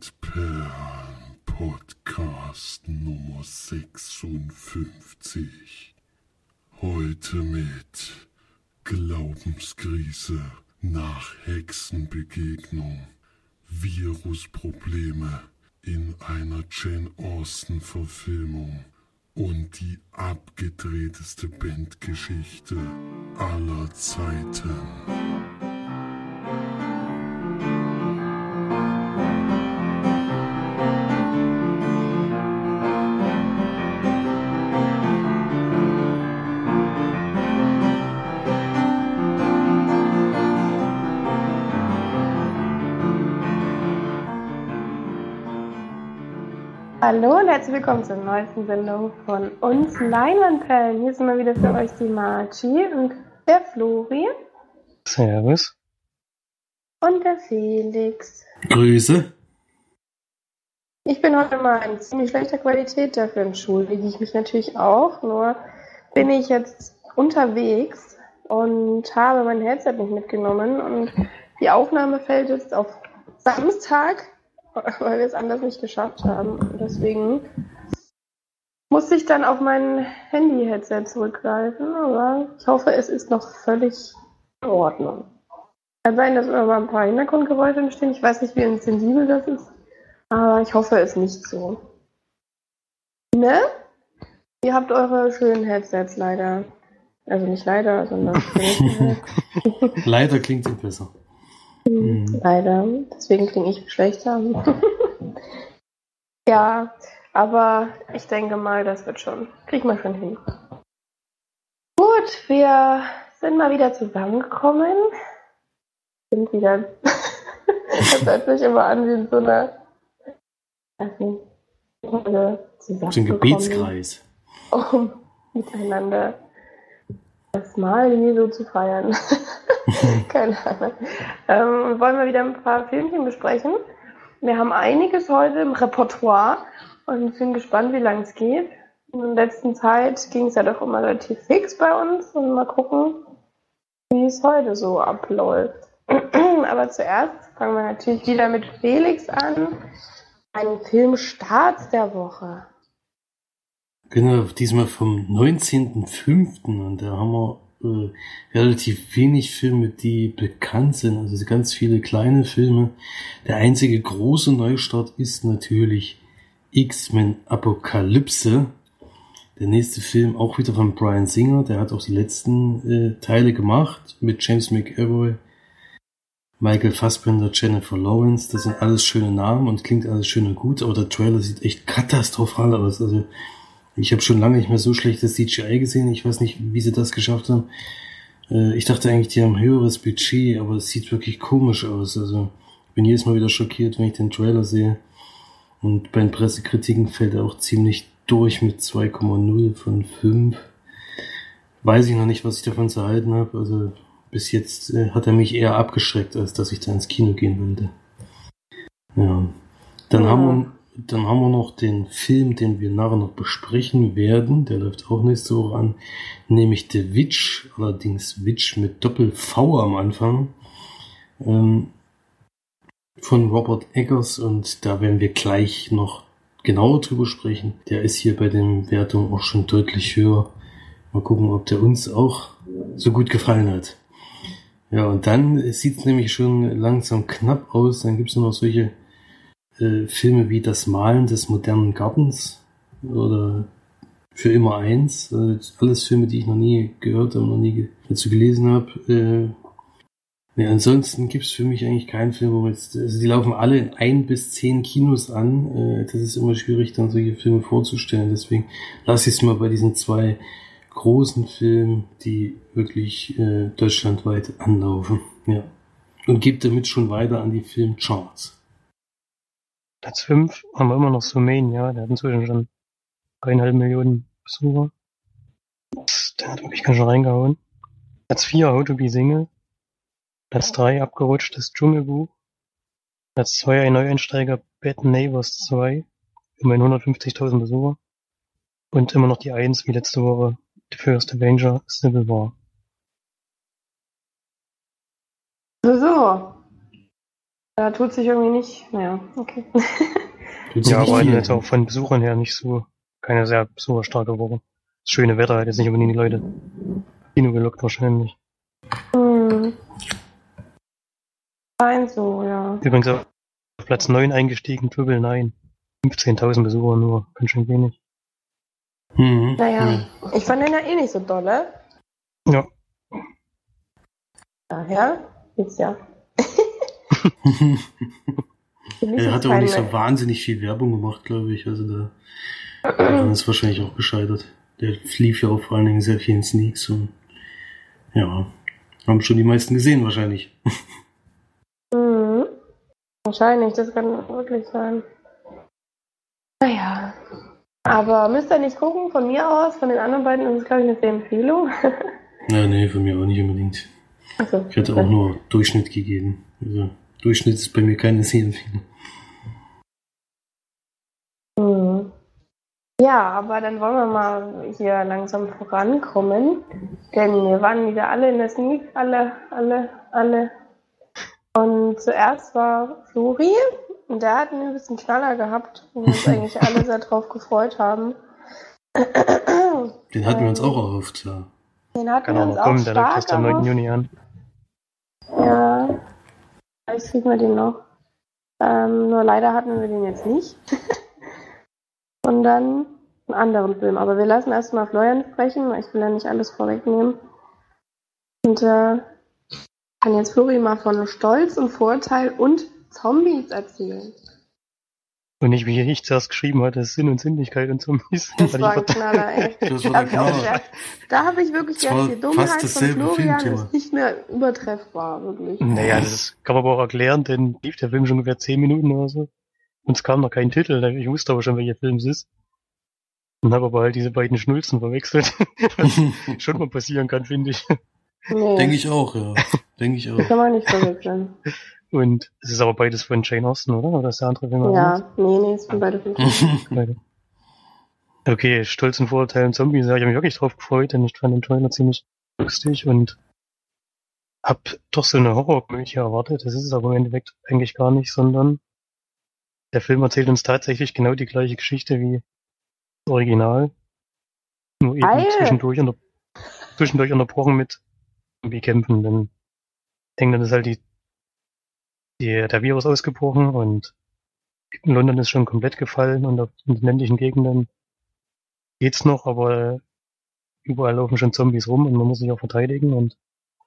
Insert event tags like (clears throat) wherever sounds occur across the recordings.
Sandperlen Podcast Nummer 56. Heute mit Glaubenskrise nach Hexenbegegnung, Virusprobleme in einer Jane Austen Verfilmung und die abgedrehteste Bandgeschichte aller Zeiten. Hallo und herzlich willkommen zur neuesten Sendung von uns Leinwandperlen. Hier sind mal wieder für euch die Marci und der Flori. Servus. Und der Felix. Grüße. Ich bin heute mal in ziemlich schlechter Qualität, dafür entschuldige ich mich natürlich auch. Nur bin ich jetzt unterwegs und habe mein Headset nicht mitgenommen und die Aufnahme fällt jetzt auf Samstag weil wir es anders nicht geschafft haben. Und deswegen musste ich dann auf mein Handy-Headset zurückgreifen, aber ich hoffe, es ist noch völlig in Ordnung. Kann sein, dass immer mal ein paar Hintergrundgeräusche entstehen. Ich weiß nicht, wie sensibel das ist, aber ich hoffe es nicht so. Ne? Ihr habt eure schönen Headsets leider. Also nicht leider, sondern. (laughs) leider klingt es besser. Mhm. Leider. Deswegen klinge ich schlechter. (laughs) ja, aber ich denke mal, das wird schon. Krieg mal schon hin. Gut, wir sind mal wieder zusammengekommen. Sind wieder. (laughs) das hört sich immer an wie in so einer. Also, so ein Gebetskreis. Um (laughs) miteinander das Mal Jesu zu feiern. (laughs) Keine Ahnung. Ähm, wollen wir wieder ein paar Filmchen besprechen? Wir haben einiges heute im Repertoire und sind gespannt, wie lange es geht. In der letzten Zeit ging es ja doch immer relativ fix bei uns und mal gucken, wie es heute so abläuft. (clears throat) Aber zuerst fangen wir natürlich wieder mit Felix an. Ein Filmstart der Woche. Genau, diesmal vom 19.05. und da haben wir äh, relativ wenig Filme, die bekannt sind. Also ganz viele kleine Filme. Der einzige große Neustart ist natürlich X-Men Apokalypse. Der nächste Film auch wieder von Brian Singer. Der hat auch die letzten äh, Teile gemacht mit James McAvoy, Michael Fassbender, Jennifer Lawrence. Das sind alles schöne Namen und klingt alles schön und gut. Aber der Trailer sieht echt katastrophal aus. Also ich habe schon lange nicht mehr so schlechtes CGI gesehen. Ich weiß nicht, wie sie das geschafft haben. Äh, ich dachte eigentlich, die haben ein höheres Budget, aber es sieht wirklich komisch aus. Also ich bin jedes Mal wieder schockiert, wenn ich den Trailer sehe. Und bei den Pressekritiken fällt er auch ziemlich durch mit 2,0 von 5. Weiß ich noch nicht, was ich davon zu halten habe. Also bis jetzt äh, hat er mich eher abgeschreckt, als dass ich da ins Kino gehen wollte. Ja. Dann ja. haben wir dann haben wir noch den Film, den wir nachher noch besprechen werden. Der läuft auch nächste Woche an. Nämlich The Witch. Allerdings Witch mit Doppel-V am Anfang. Ähm, von Robert Eggers. Und da werden wir gleich noch genauer drüber sprechen. Der ist hier bei den Wertungen auch schon deutlich höher. Mal gucken, ob der uns auch so gut gefallen hat. Ja, und dann sieht es nämlich schon langsam knapp aus. Dann gibt es noch solche äh, Filme wie Das Malen des modernen Gartens oder Für immer eins. Äh, alles Filme, die ich noch nie gehört habe, noch nie dazu gelesen habe. Äh, ja, ansonsten gibt's für mich eigentlich keinen Film, wo jetzt, also die laufen alle in ein bis zehn Kinos an. Äh, das ist immer schwierig, dann solche Filme vorzustellen. Deswegen lasse ich es mal bei diesen zwei großen Filmen, die wirklich äh, deutschlandweit anlaufen. Ja. Und gebe damit schon weiter an die Filmcharts. Platz 5 haben wir immer noch Sumania, der hat inzwischen schon eineinhalb Millionen Besucher. Der hat wirklich ganz schön reingehauen. Platz 4 How to be Single. Platz 3 abgerutscht das Dschungelbuch. Platz 2 ein Neueinsteiger Bad Neighbors 2. Immerhin 150.000 Besucher. Und immer noch die 1 wie letzte Woche. The First Avenger Civil War. So, Da tut sich irgendwie nicht. Naja, okay. Ja, aber viel. jetzt auch von Besuchern her nicht so, keine sehr super starke Woche. Das schöne Wetter hat jetzt nicht unbedingt die Leute Kino gelockt wahrscheinlich. Hm. Scheint so, ja. Übrigens auf Platz 9 eingestiegen, Triple Nine. 15.000 Besucher nur, ganz schön wenig. Mhm. Naja, ich fand den ja eh nicht so dolle. Ja. Daher geht's ja. (laughs) Er hat auch nicht so wahnsinnig viel Werbung gemacht, glaube ich. Also da daran ist wahrscheinlich auch gescheitert. Der lief ja auch vor allen Dingen sehr vielen Sneaks und ja, haben schon die meisten gesehen wahrscheinlich. (laughs) Mhm. Wahrscheinlich, das kann wirklich sein. Naja. Aber müsst ihr nicht gucken, von mir aus, von den anderen beiden ist es, glaube ich, eine sehr Empfehlung. (laughs) Ja, nee, von mir auch nicht unbedingt. Achso. Ich hatte auch nur Durchschnitt gegeben. Also Durchschnitt ist bei mir keine Sehempfehlung. Mhm. Ja, aber dann wollen wir mal hier langsam vorankommen. Denn wir waren wieder alle in der Sneak, alle, alle, alle. Und zuerst war Flori und der hat einen bisschen Knaller gehabt, wo wir uns (laughs) eigentlich alle sehr drauf gefreut haben. Den hatten wir uns auch erhofft, ja. Den hatten Kann wir auch uns auch kommen, der läuft stark erst am 9. erhofft. Juni an. Ja, vielleicht kriegen wir den noch. Ähm, nur leider hatten wir den jetzt nicht. (laughs) Und dann einen anderen Film. Aber wir lassen erstmal Florian sprechen, weil ich will ja nicht alles vorwegnehmen. Und äh, kann jetzt Flori mal von Stolz und Vorteil und Zombies erzählen. Und nicht, wie ich zuerst geschrieben hatte, Sinn und Sinnlichkeit und Zombies. Das Hatte war ein ich Knaller, ey. Das war Da der ich Knaller. gedacht, da habe ich wirklich Das gedacht, die Dummheit von Florian Filmthema. ist nicht mehr übertreffbar, wirklich. Naja, das kann man aber auch erklären, denn lief der Film schon ungefähr 10 Minuten oder so. Und es kam noch kein Titel, ich wusste aber schon, welcher Film es ist. Und habe aber halt diese beiden Schnulzen verwechselt. (laughs) Was (laughs) schon mal passieren kann, finde ich. Nee, Denke ich auch, ja. Denke ich das auch. kann man nicht verwechseln. Und es ist aber beides von Jane Austen, oder? Oder ist der andere Film? Ja, nee, nee, es sind beide Filme. (laughs) Beide. Okay, Stolz und Vorurteil und Zombies, habe ich mich wirklich drauf gefreut, denn ich fand den Trailer ziemlich lustig und hab doch so eine Horrorkomödie erwartet. Das ist es aber im Endeffekt eigentlich gar nicht, sondern der Film erzählt uns tatsächlich genau die gleiche Geschichte wie das Original. Nur eben Geil. zwischendurch, unter, zwischendurch unterbrochen mit Zombie-Kämpfen, denn England ist halt die, die, der Virus ausgebrochen und London ist schon komplett gefallen und auf den ländlichen Gegenden geht's noch, aber überall laufen schon Zombies rum und man muss sich auch verteidigen und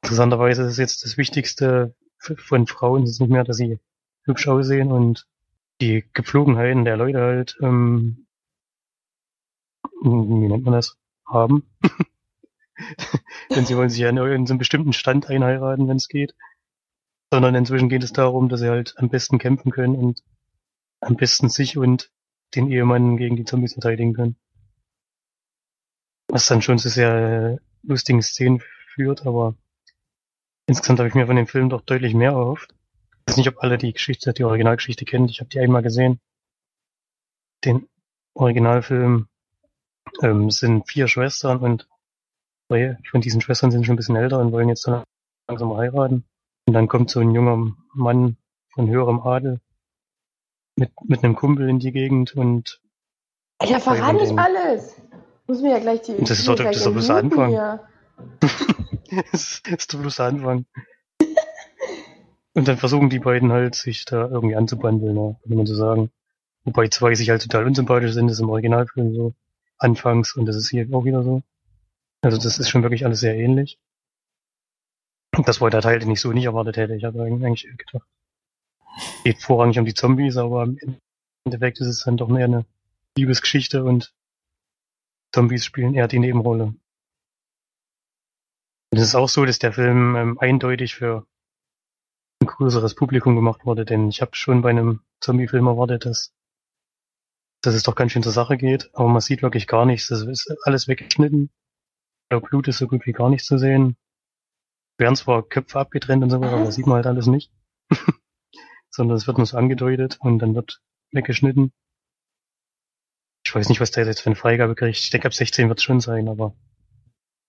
interessanterweise ist jetzt das Wichtigste von Frauen, ist nicht mehr, dass sie hübsch aussehen und die Gepflogenheiten der Leute halt, ähm, wie nennt man das, haben. (laughs) Denn sie wollen sich ja in in so einem bestimmten Stand einheiraten, wenn es geht. Sondern inzwischen geht es darum, dass sie halt am besten kämpfen können und am besten sich und den Ehemann gegen die Zombies verteidigen können. Was dann schon zu sehr lustigen Szenen führt, aber insgesamt habe ich mir von dem Film doch deutlich mehr erhofft. Ich weiß nicht, ob alle die Geschichte, die Originalgeschichte kennen. Ich habe die einmal gesehen. Den Originalfilm ähm, sind vier Schwestern und zwei von diesen Schwestern sind schon ein bisschen älter und wollen jetzt so langsam heiraten. Und dann kommt so ein junger Mann von höherem Adel mit, mit einem Kumpel in die Gegend und Alter, verrat nicht den- alles! Muss mir ja gleich die. Das ist ich doch- das ist doch bloß der Anfang. (laughs) das ist doch bloß der Anfang. Und dann versuchen die beiden halt, sich da irgendwie anzubandeln, ja, kann man so sagen. Wobei zwei sich halt total unsympathisch sind, das ist im Originalfilm so anfangs und das ist hier auch wieder so. Also das ist schon wirklich alles sehr ähnlich. Das war der Teil, den ich so nicht erwartet hätte. Ich habe eigentlich gedacht, geht vorrangig um die Zombies, aber im Endeffekt ist es dann doch mehr eine Liebesgeschichte und Zombies spielen eher die Nebenrolle. Und es ist auch so, dass der Film ähm, eindeutig für ein größeres Publikum gemacht wurde, denn ich habe schon bei einem Zombie-Film erwartet, dass, dass es doch ganz schön zur Sache geht, aber man sieht wirklich gar nichts. Das ist alles weggeschnitten. Der Blut ist so gut wie gar nicht zu sehen. Werden zwar Köpfe abgetrennt und so weiter, aber das sieht man halt alles nicht. (laughs) Sondern es wird nur so angedeutet und dann wird weggeschnitten. Ich weiß nicht, was der jetzt für eine Freigabe kriegt. Ich denke, ab 16 wird es schon sein, aber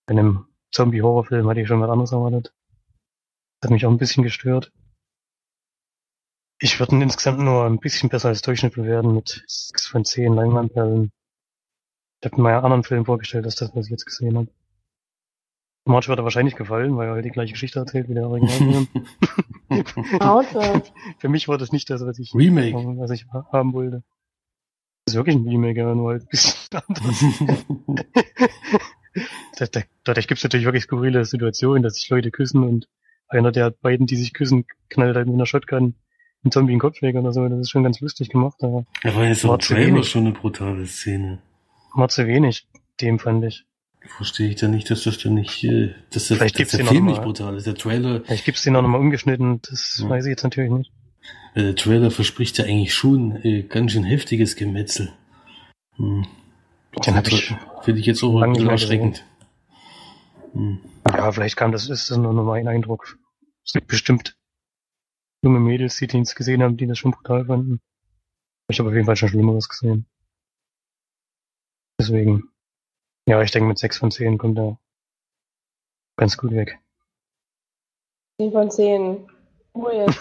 bei einem Zombie-Horrorfilm hatte ich schon was anderes erwartet. Hat mich auch ein bisschen gestört. Ich würde ihn insgesamt nur ein bisschen besser als Durchschnitt bewerten mit 6 von 10 Leinwandperlen. Ich habe mir ja anderen Film vorgestellt, als das, was ich jetzt gesehen habe. March wird er wahrscheinlich gefallen, weil er halt die gleiche Geschichte erzählt wie der. Außer. (laughs) (laughs) Für mich war das nicht das, was ich, Remake. was ich ha- haben wollte. Das ist wirklich ein Remake, ja, nur halt ein bisschen (laughs) anders. da, da, dadurch gibt es natürlich wirklich skurrile Situationen, dass sich Leute küssen und einer der beiden, die sich küssen, knallt halt mit einer Shotgun einen Zombie in den Kopf weg oder so. Das ist schon ganz lustig gemacht, aber Da war jetzt War im zu Trailer wenig. schon eine brutale Szene. war zu wenig, dem fand ich. Verstehe ich da nicht, dass das dann nicht, äh, dass, das, Vielleicht dass der Film nicht brutal ist. Der Trailer, Vielleicht gibt's den auch nochmal umgeschnitten, das Ja. weiß ich jetzt natürlich nicht. äh, der Trailer verspricht ja eigentlich schon äh, ganz schön heftiges Gemetzel. Hm. Den hab ich Finde ich jetzt auch ein bisschen erschreckend. Hm. Ja, vielleicht kam das, ist das nur noch mein Eindruck. Es gibt bestimmt junge Mädels, die den gesehen haben, die das schon brutal fanden. Ich habe auf jeden Fall schon Schlimmeres gesehen. Deswegen, ja, ich denke mit 6 von 10 kommt er ganz gut weg. 10 von 10. Oh, jetzt.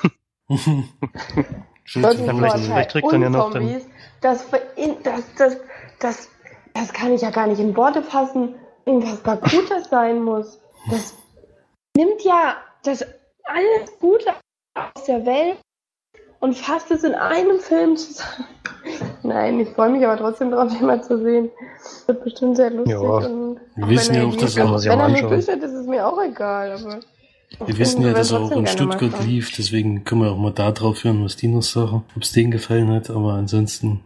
Schön vielleicht- kriegt dann ja noch dann-. Das, das, das, das, das kann ich ja gar nicht in Worte fassen, was da Gutes sein muss. Das nimmt ja das alles Gute aus der Welt und fasst es in einem Film zusammen. Nein, ich freue mich aber trotzdem drauf, (laughs) den mal zu sehen. Wird bestimmt sehr lustig. Ja. und Wir wissen wenn ja er auch, dass er- Kann man sich wenn auch er nur durchschnitt, ist es mir auch egal. Aber Wir wissen ja, dass er auch in Stuttgart lief, deswegen können wir auch mal da drauf hören, was die noch sagen, ob es denen gefallen hat, aber ansonsten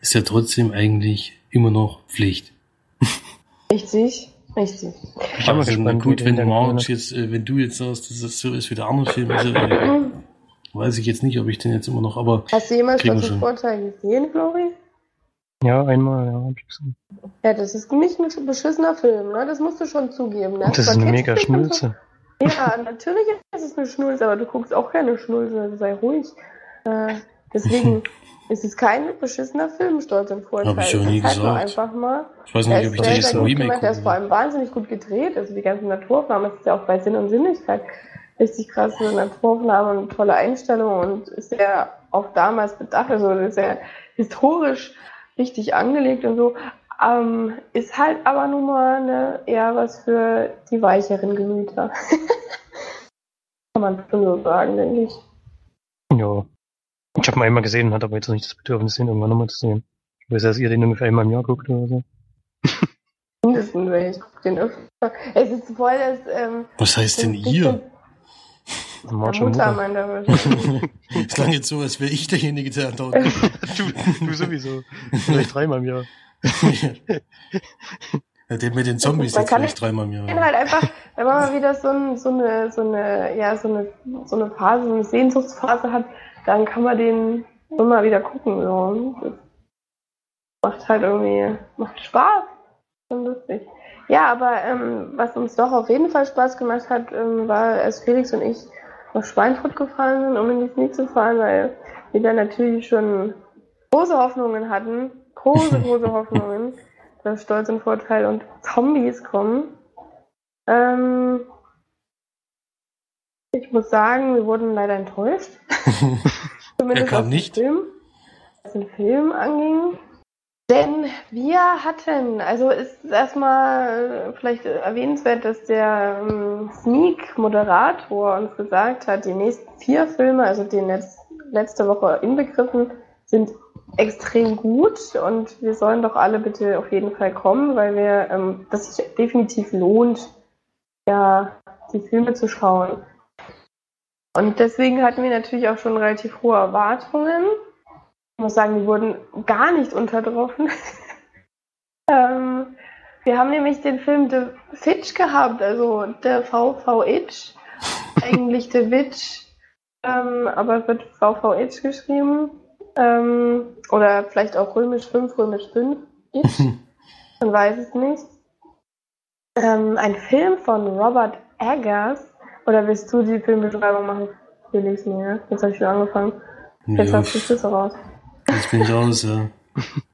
ist er trotzdem eigentlich immer noch Pflicht. (laughs) Richtig, richtig. Ich bin mal Also, gespannt, gut, wenn gefallen jetzt, äh, wenn du jetzt sagst, dass das so ist wie der andere Film, also, (clears throat) äh, weiß ich jetzt nicht, ob ich den jetzt immer noch, aber Hast du jemals das. Vorteil gesehen, Flori? Ja, einmal, ja, hab ich gesehen. Ja, das ist nicht ein beschissener Film, ne? Das musst du schon zugeben. Ne? Das ist eine mega Schnulze. so- Ja, natürlich ist es eine Schnulze, aber du guckst auch keine Schnulze, also sei ruhig. Äh, deswegen (laughs) ist es kein beschissener Film, Stolz und Vorteil. Hab ich ja Es nie halt gesagt. einfach mal. ich weiß nicht, ob ich da jetzt ein Remake gemacht, er ist vor allem wahnsinnig gut gedreht. Also die ganzen Naturaufnahmen, es ist ja auch bei Sinn und Sinnlichkeit richtig krasse Naturaufnahmen und tolle Einstellungen und ist ja auch damals bedacht, also ist ja historisch richtig angelegt und so. Ähm, ist halt aber nun mal ne, eher was für die weicheren Gemüter. (laughs) Kann man schon so sagen, denke ich. Ja. Ich habe ihn einmal gesehen, hatte aber jetzt noch nicht das Bedürfnis, den irgendwann nochmal zu sehen. Ich weiß, dass ihr den ungefähr einmal im Jahr guckt oder so. (laughs) Mindestens, wenn ich gucke den öfter. Es ist voll das. Ähm, Was heißt denn ihr? Und Der March und Mutter Mutter. meint er wahrscheinlich. (laughs) (laughs) Es klang jetzt so, als wäre ich derjenige, der da (laughs) du, du sowieso. Vielleicht dreimal im Jahr. Ja, den mit den Zombies Man jetzt kann vielleicht dreimal im Jahr. bin halt einfach, wenn man mal wieder so, ein, so eine, so eine, ja, so eine, so eine Phase, so eine Sehnsuchtsphase hat, dann kann man den immer wieder gucken. So. Das macht halt irgendwie, macht Spaß. Schon lustig. Ja, aber ähm, was uns doch auf jeden Fall Spaß gemacht hat, ähm, war, als Felix und ich nach Schweinfurt gefahren sind, um in die Knie zu fahren, weil wir da natürlich schon große Hoffnungen hatten. Große, (laughs) große Hoffnungen, dass Stolz und Vorteil und Zombies kommen. Ähm, ich muss sagen, wir wurden leider enttäuscht. (laughs) Zumindest kam nicht. Film, was den Film anging. Denn wir hatten, also ist erstmal äh, vielleicht erwähnenswert, dass der ähm, Sneak-Moderator uns gesagt hat, die nächsten vier Filme, also den letz letzte Woche inbegriffen, sind extrem gut und wir sollen doch alle bitte auf jeden Fall kommen, weil wir ähm, das sich definitiv lohnt, ja, die Filme zu schauen. Und deswegen hatten wir natürlich auch schon relativ hohe Erwartungen. Ich muss sagen, die wurden gar nicht untertroffen. (laughs) ähm, wir haben nämlich den Film The Fitch gehabt, also der VVH, eigentlich The Witch, ähm, aber es wird VVH geschrieben. Ähm, oder vielleicht auch römisch 5, römisch 5. Itch. (laughs) Man weiß es nicht. Ähm, ein Film von Robert Eggers. Oder willst du die Filmbeschreibung machen? Felix, nee, ja? Jetzt habe ich schon angefangen. Jetzt Ja, hast du Schlüsse raus. Jetzt bin ich raus, ja.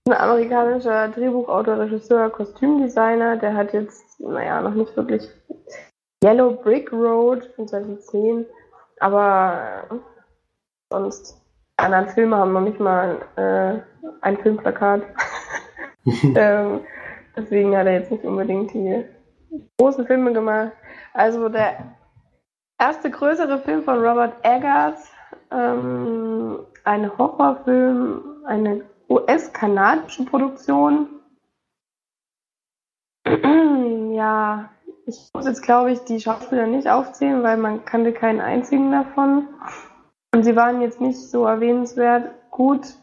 Ein amerikanischer Drehbuchautor, Regisseur, Kostümdesigner, der hat jetzt, naja, noch nicht wirklich Yellow Brick Road von 2010, aber sonst anderen Filme haben noch nicht mal äh, ein Filmplakat. (laughs) ähm, deswegen hat er jetzt nicht unbedingt die großen Filme gemacht. Also der erste größere Film von Robert Eggers, ähm, ein Horrorfilm, eine US-kanadische Produktion. (clears throat) ja, ich muss jetzt, glaube ich, die Schauspieler nicht aufzählen, weil man kannte keinen einzigen davon. Und sie waren jetzt nicht so erwähnenswert gut,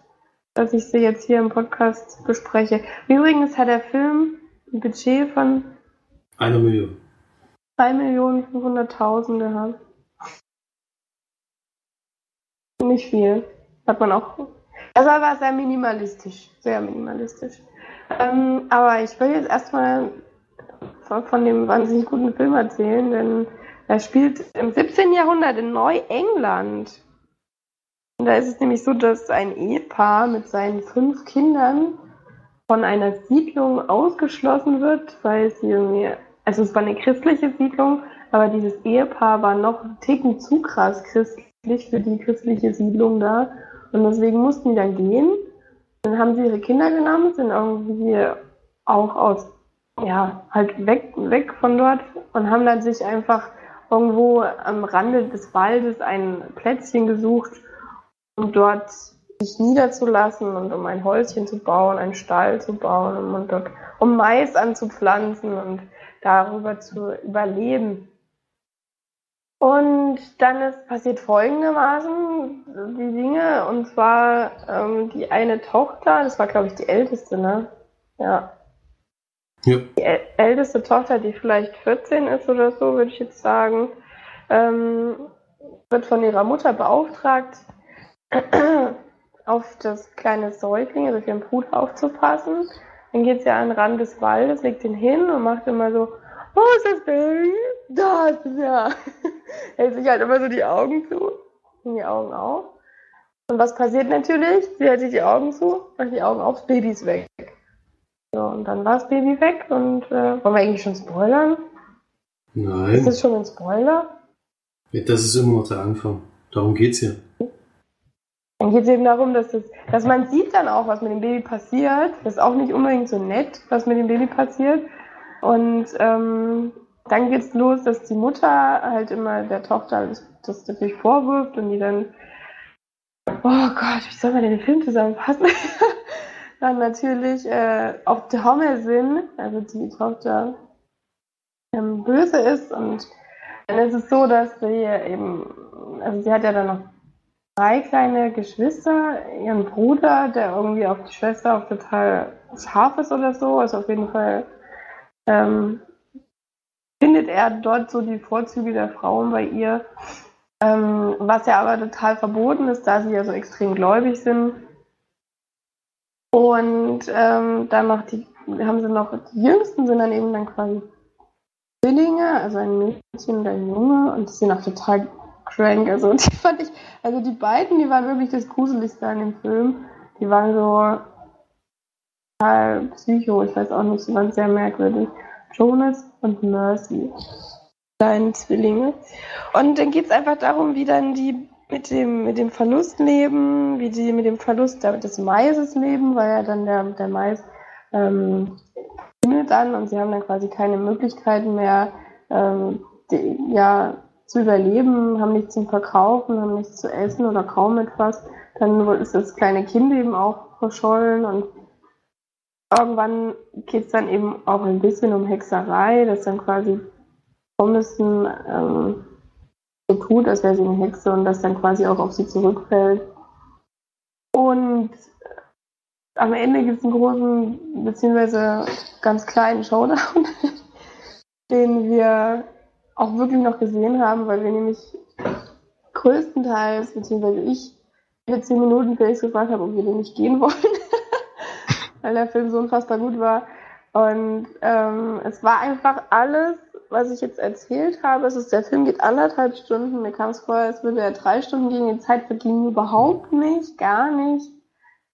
dass ich sie jetzt hier im Podcast bespreche. Übrigens hat der Film ein Budget von eine Million. 2.500.000 gehabt. Nicht viel. Hat man auch. Das war sehr minimalistisch. Sehr minimalistisch. Ähm, aber ich will jetzt erstmal von dem wahnsinnig guten Film erzählen, denn er spielt im 17. Jahrhundert in Neuengland. Und da ist es nämlich so, dass ein Ehepaar mit seinen fünf Kindern von einer Siedlung ausgeschlossen wird, weil sie irgendwie, also es war eine christliche Siedlung, aber dieses Ehepaar war noch einen Ticken zu krass christlich für die christliche Siedlung da. Und deswegen mussten die dann gehen. Dann haben sie ihre Kinder genommen, sind irgendwie auch aus ja, halt weg, weg von dort und haben dann sich einfach irgendwo am Rande des Waldes ein Plätzchen gesucht, um dort sich niederzulassen und um ein Häuschen zu bauen, einen Stall zu bauen um, und dort, um Mais anzupflanzen und darüber zu überleben. Und dann ist passiert folgendermaßen die Dinge, und zwar ähm, die eine Tochter, das war glaube ich die älteste, ne? Ja, ja. Die älteste Tochter, die vielleicht 14 ist oder so, würde ich jetzt sagen, ähm, wird von ihrer Mutter beauftragt, (clears throat) auf das kleine Säugling, also auf ihren Bruder aufzupassen. Dann geht sie an den Rand des Waldes, legt ihn hin und macht immer so, wo ist das Baby? Da ist es (laughs) ja. Hält sich halt immer so die Augen zu und die Augen auf. Und was passiert natürlich? Sie hält sich die Augen zu, macht die Augen auf, das Baby ist weg. So, und dann war das Baby weg und äh, wollen wir eigentlich schon spoilern? Nein. Ist das schon ein Spoiler? Das ist immer noch der Anfang. Darum geht's ja. Dann geht es eben darum, dass, das, dass man sieht dann auch, was mit dem Baby passiert. Das ist auch nicht unbedingt so nett, was mit dem Baby passiert. Und ähm, dann geht's los, dass die Mutter halt immer der Tochter das, natürlich vorwirft und die dann, oh Gott, wie soll man den Film zusammenfassen? (laughs) dann natürlich äh, auf der Hommersinn, also die Tochter, ähm, böse ist und dann ist es so, dass sie eben, also sie hat ja dann noch drei kleine Geschwister, ihren Bruder, der irgendwie auf die Schwester auch total scharf ist oder so, also auf jeden Fall ähm, findet er dort so die Vorzüge der Frauen bei ihr, ähm, was ja aber total verboten ist, da sie ja so extrem gläubig sind und ähm, dann noch die, haben sie noch, die Jüngsten sind dann eben dann quasi Zwillinge, also ein Mädchen und ein Junge und die sind auch total crank. Also (laughs) die fand ich, also die beiden, die waren wirklich das Gruseligste an dem Film. Die waren so total psycho, ich weiß auch nicht, sie waren sehr merkwürdig. Jonas und Mercy. Deine Zwillinge. Und dann geht es einfach darum, wie dann die mit dem, mit dem Verlust leben, wie die mit dem Verlust des Maises leben, weil ja dann der, der Mais ähm, dann und sie haben dann quasi keine Möglichkeiten mehr, ähm, die, ja, zu überleben, haben nichts zum Verkaufen, haben nichts zu essen oder kaum etwas. Dann ist das kleine Kind eben auch verschollen und irgendwann geht es dann eben auch ein bisschen um Hexerei, dass dann quasi Pommessen ähm, so tut, als wäre sie eine Hexe und das dann quasi auch auf sie zurückfällt. Und am Ende gibt es einen großen, beziehungsweise ganz kleinen Showdown, (laughs) den wir auch wirklich noch gesehen haben, weil wir nämlich größtenteils, beziehungsweise ich, für zehn Minuten Felix gefragt habe, ob wir den nicht gehen wollen, (laughs) weil der Film so unfassbar gut war. Und ähm, es war einfach alles was ich jetzt erzählt habe, ist, dass der Film geht anderthalb Stunden. Mir kam es vor, als würde er drei Stunden gehen. Die Zeit verging überhaupt nicht, gar nicht.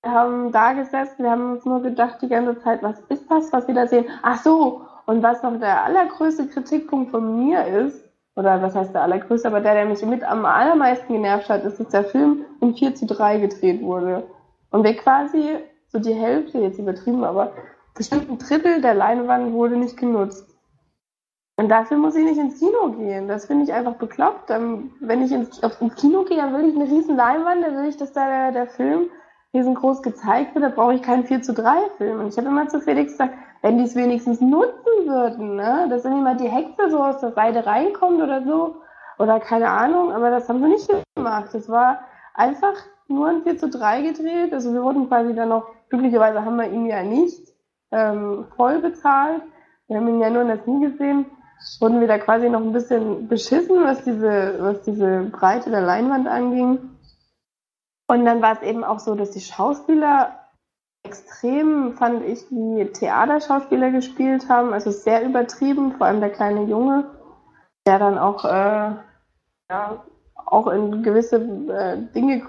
Wir haben da gesessen, wir haben uns nur gedacht die ganze Zeit, was ist das, was wir da sehen? Ach so, und was noch der allergrößte Kritikpunkt von mir ist, oder was heißt der allergrößte, aber der, der mich mit am allermeisten genervt hat, ist, dass der Film in 4 zu 3 gedreht wurde. Und wir quasi so die Hälfte, jetzt übertrieben, aber bestimmt ein Drittel der Leinwand wurde nicht genutzt. Und dafür muss ich nicht ins Kino gehen. Das finde ich einfach bekloppt. Ähm, wenn ich ins, ins Kino gehe, dann will ich eine riesen Leinwand, dann will ich, dass da der, der Film riesengroß gezeigt wird, da brauche ich keinen 4 zu 3 Film. Und ich habe immer zu Felix gesagt, wenn die es wenigstens nutzen würden, ne? dass irgendwie mal die Hexe so aus der Seite reinkommt oder so, oder keine Ahnung, aber das haben sie nicht gemacht. Es war einfach nur ein 4 zu 3 gedreht, also wir wurden quasi dann noch, glücklicherweise haben wir ihn ja nicht ähm, voll bezahlt, wir haben ihn ja nur in der Knie gesehen, wurden wir da quasi noch ein bisschen beschissen, was diese, was diese Breite der Leinwand anging. Und dann war es eben auch so, dass die Schauspieler extrem, fand ich, wie Theaterschauspieler gespielt haben. Also sehr übertrieben, vor allem der kleine Junge, der dann auch, äh, ja, auch in gewisse äh, Dinge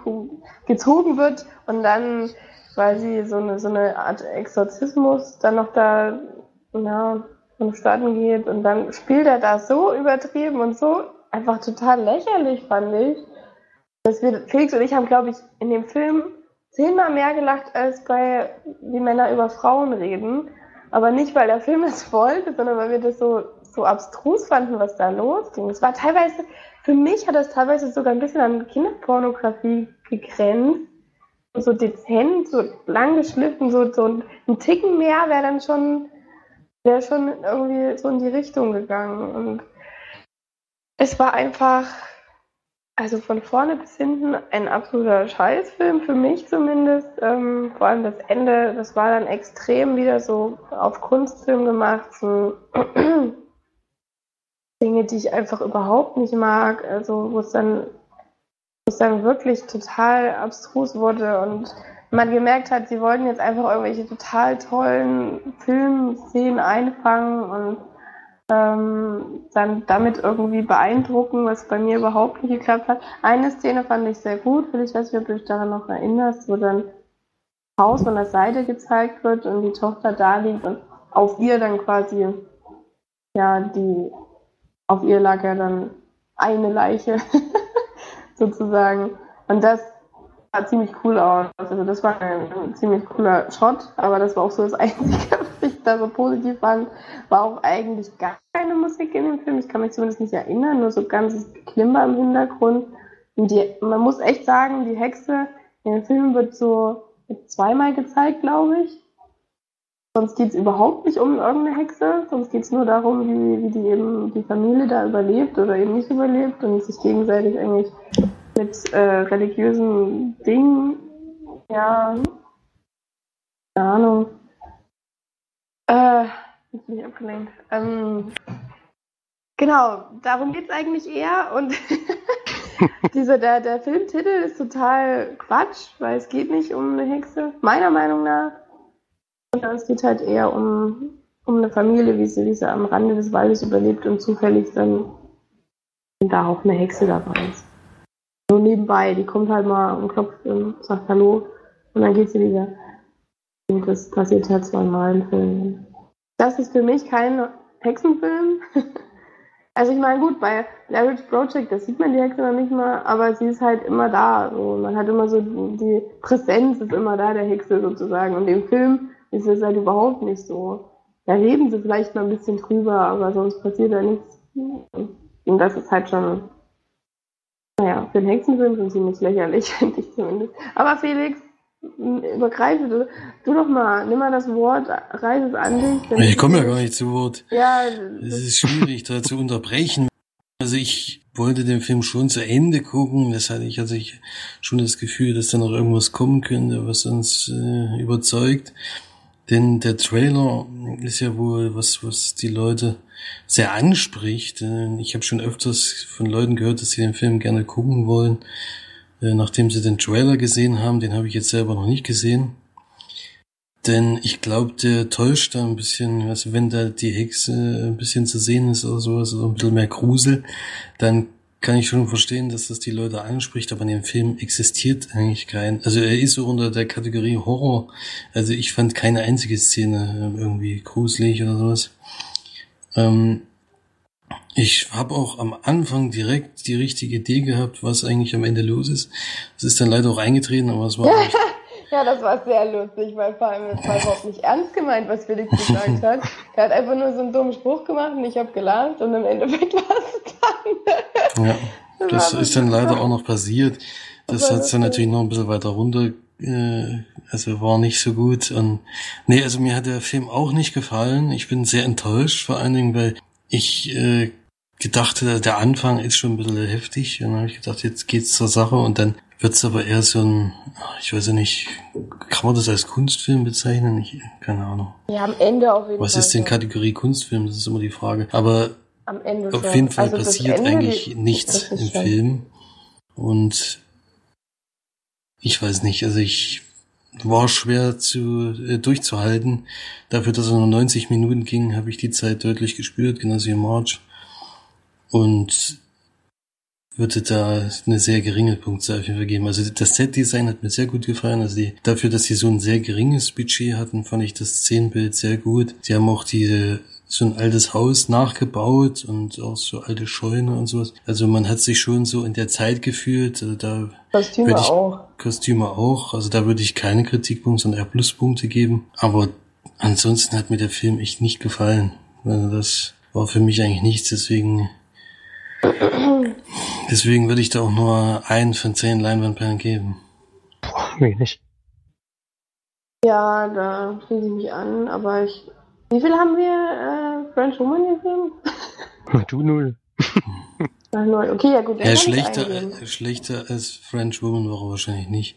gezogen wird und dann quasi so eine, so eine Art Exorzismus dann noch da ja, vonstatten geht und dann spielt er da so übertrieben und so einfach total lächerlich, fand ich. Dass wir, Felix und ich haben, glaube ich, in dem Film zehnmal mehr gelacht als bei Wie Männer über Frauen reden. Aber nicht, weil der Film es (laughs) wollte, sondern weil wir das so, so abstrus fanden, was da losging. Es war teilweise, für mich hat das teilweise sogar ein bisschen an Kinderpornografie gegrenzt. So dezent, so lang geschliffen, so, so ein Ticken mehr wäre dann schon, wäre schon irgendwie so in die Richtung gegangen. Und es war einfach, also von vorne bis hinten ein absoluter Scheißfilm, für mich zumindest. Ähm, vor allem das Ende, das war dann extrem wieder so auf Kunstfilm gemacht. So (clears throat) Dinge, die ich einfach überhaupt nicht mag. Also wo es dann, es dann wirklich total abstrus wurde und man gemerkt hat, sie wollten jetzt einfach irgendwelche total tollen Filmszenen einfangen und ähm, dann damit irgendwie beeindrucken, was bei mir überhaupt nicht geklappt hat. Eine Szene fand ich sehr gut, ich weiß nicht, ob du dich daran noch erinnerst, wo dann Haus von der Seite gezeigt wird und die Tochter da liegt und auf ihr dann quasi, ja, die, auf ihr lag ja dann eine Leiche, (laughs) sozusagen. Und das sah ziemlich cool aus. Also das war ein, ziemlich cooler Shot, aber das war auch so das (laughs) Einzige, was ich da so positiv fand. War auch eigentlich gar keine Musik in dem Film. Ich kann mich zumindest nicht erinnern, nur so ganzes Klimper im Hintergrund. Und die, man muss echt sagen, die Hexe in dem Film wird so zweimal gezeigt, glaube ich. Sonst geht es überhaupt nicht um irgendeine Hexe, sonst geht es nur darum, wie, wie die eben die Familie da überlebt oder eben nicht überlebt und sich gegenseitig eigentlich mit äh, religiösen Dingen, ja, keine Ahnung. Äh, jetzt bin ich abgelenkt. Ähm, genau, darum geht es eigentlich eher und (laughs) dieser, der, der Filmtitel ist total Quatsch, weil es geht nicht um eine Hexe, meiner Meinung nach. Sondern es geht halt eher um, um eine Familie, wie sie, wie sie am Rande des Waldes überlebt und zufällig dann da auch eine Hexe dabei ist so nebenbei. Die kommt halt mal und klopft und sagt Hallo und dann geht sie wieder. Und das passiert halt zweimal im Film. Das ist für mich kein Hexenfilm. (laughs) also ich meine, gut, bei Larry's Project, da sieht man die Hexe noch nicht mal, aber sie ist halt immer da. So. Man hat immer so, die Präsenz ist immer da, der Hexe sozusagen. Und im Film ist es halt überhaupt nicht so. Da reden sie vielleicht mal ein bisschen drüber, aber sonst passiert da nichts. Und das ist halt schon naja, für den Hexenfilm sind sie nicht lächerlich, (laughs) finde ich zumindest. Aber Felix, übergreife du, du doch mal, nimm mal das Wort, reiß es an dich. Ich komme ja gar nicht zu Wort. Ja. Es ist schwierig, da zu unterbrechen. Also ich wollte den Film schon zu Ende gucken. Das hatte ich, also ich schon das Gefühl, dass da noch irgendwas kommen könnte, was uns äh, überzeugt. Denn der Trailer ist ja wohl was, was die Leute sehr anspricht. Ich habe schon öfters von Leuten gehört, dass sie den Film gerne gucken wollen, äh, nachdem sie den Trailer gesehen haben. Den habe ich jetzt selber noch nicht gesehen. Denn ich glaube, der täuscht da ein bisschen, also wenn da die Hexe ein bisschen zu sehen ist oder sowas, oder ein bisschen mehr Grusel, dann kann ich schon verstehen, dass das die Leute anspricht, aber in dem Film existiert eigentlich kein, also er ist so unter der Kategorie Horror, also ich fand keine einzige Szene irgendwie gruselig oder sowas. Ähm, Ich habe auch am Anfang direkt die richtige Idee gehabt, was eigentlich am Ende los ist. Es ist dann leider auch eingetreten, aber es war (laughs) Ja, das war sehr lustig, weil vor allem es war überhaupt nicht ernst gemeint, was Felix gesagt hat. (laughs) Er hat einfach nur so einen dummen Spruch gemacht und ich habe gelacht und im Endeffekt (laughs) war es dann. Ja, das war ist dann leider auch noch passiert. Das hat dann lustig. natürlich noch ein bisschen weiter runter, äh, also war nicht so gut. Und nee, also mir hat der Film auch nicht gefallen. Ich bin sehr enttäuscht, vor allen Dingen, weil ich äh, gedacht hatte, der Anfang ist schon ein bisschen heftig. Und dann habe ich gedacht, jetzt geht's zur Sache und dann wird's aber eher so ein, ich weiß ja nicht, kann man das als Kunstfilm bezeichnen? Ich, keine Ahnung. Ja, am Ende auf jeden Was Fall. ist denn. Kategorie Kunstfilm? Das ist immer die Frage. Aber Am Ende auf jeden Fall Also passiert Ende, eigentlich nichts im schon- Film. Und ich weiß nicht, also ich war schwer zu äh, durchzuhalten. Dafür, dass er nur 90 Minuten ging, habe ich die Zeit deutlich gespürt, genauso wie March. Und würde da eine sehr geringe Punktzahl für geben. Also das Set-Design hat mir sehr gut gefallen. Also die, dafür, dass sie so ein sehr geringes Budget hatten, fand ich das Szenenbild sehr gut. Sie haben auch die so ein altes Haus nachgebaut und auch so alte Scheune und sowas. Also man hat sich schon so in der Zeit gefühlt. Also da Kostüme ich- auch. Kostüme auch. Also da würde ich keine Kritikpunkte, sondern eher Pluspunkte geben. Aber ansonsten hat mir der Film echt nicht gefallen. Also das war für mich eigentlich nichts. Deswegen, (clears throat) deswegen würde ich da auch nur ein von zehn Leinwandperlen geben. Boah, wenig. Ja, da schließe ich mich an, aber ich. Wie viel haben wir äh, French Woman gesehen? (laughs) Du null. (laughs) Ach, neun. Okay, ja gut. Ja, ich schlechter, äh, schlechter als French Woman war er wahrscheinlich nicht.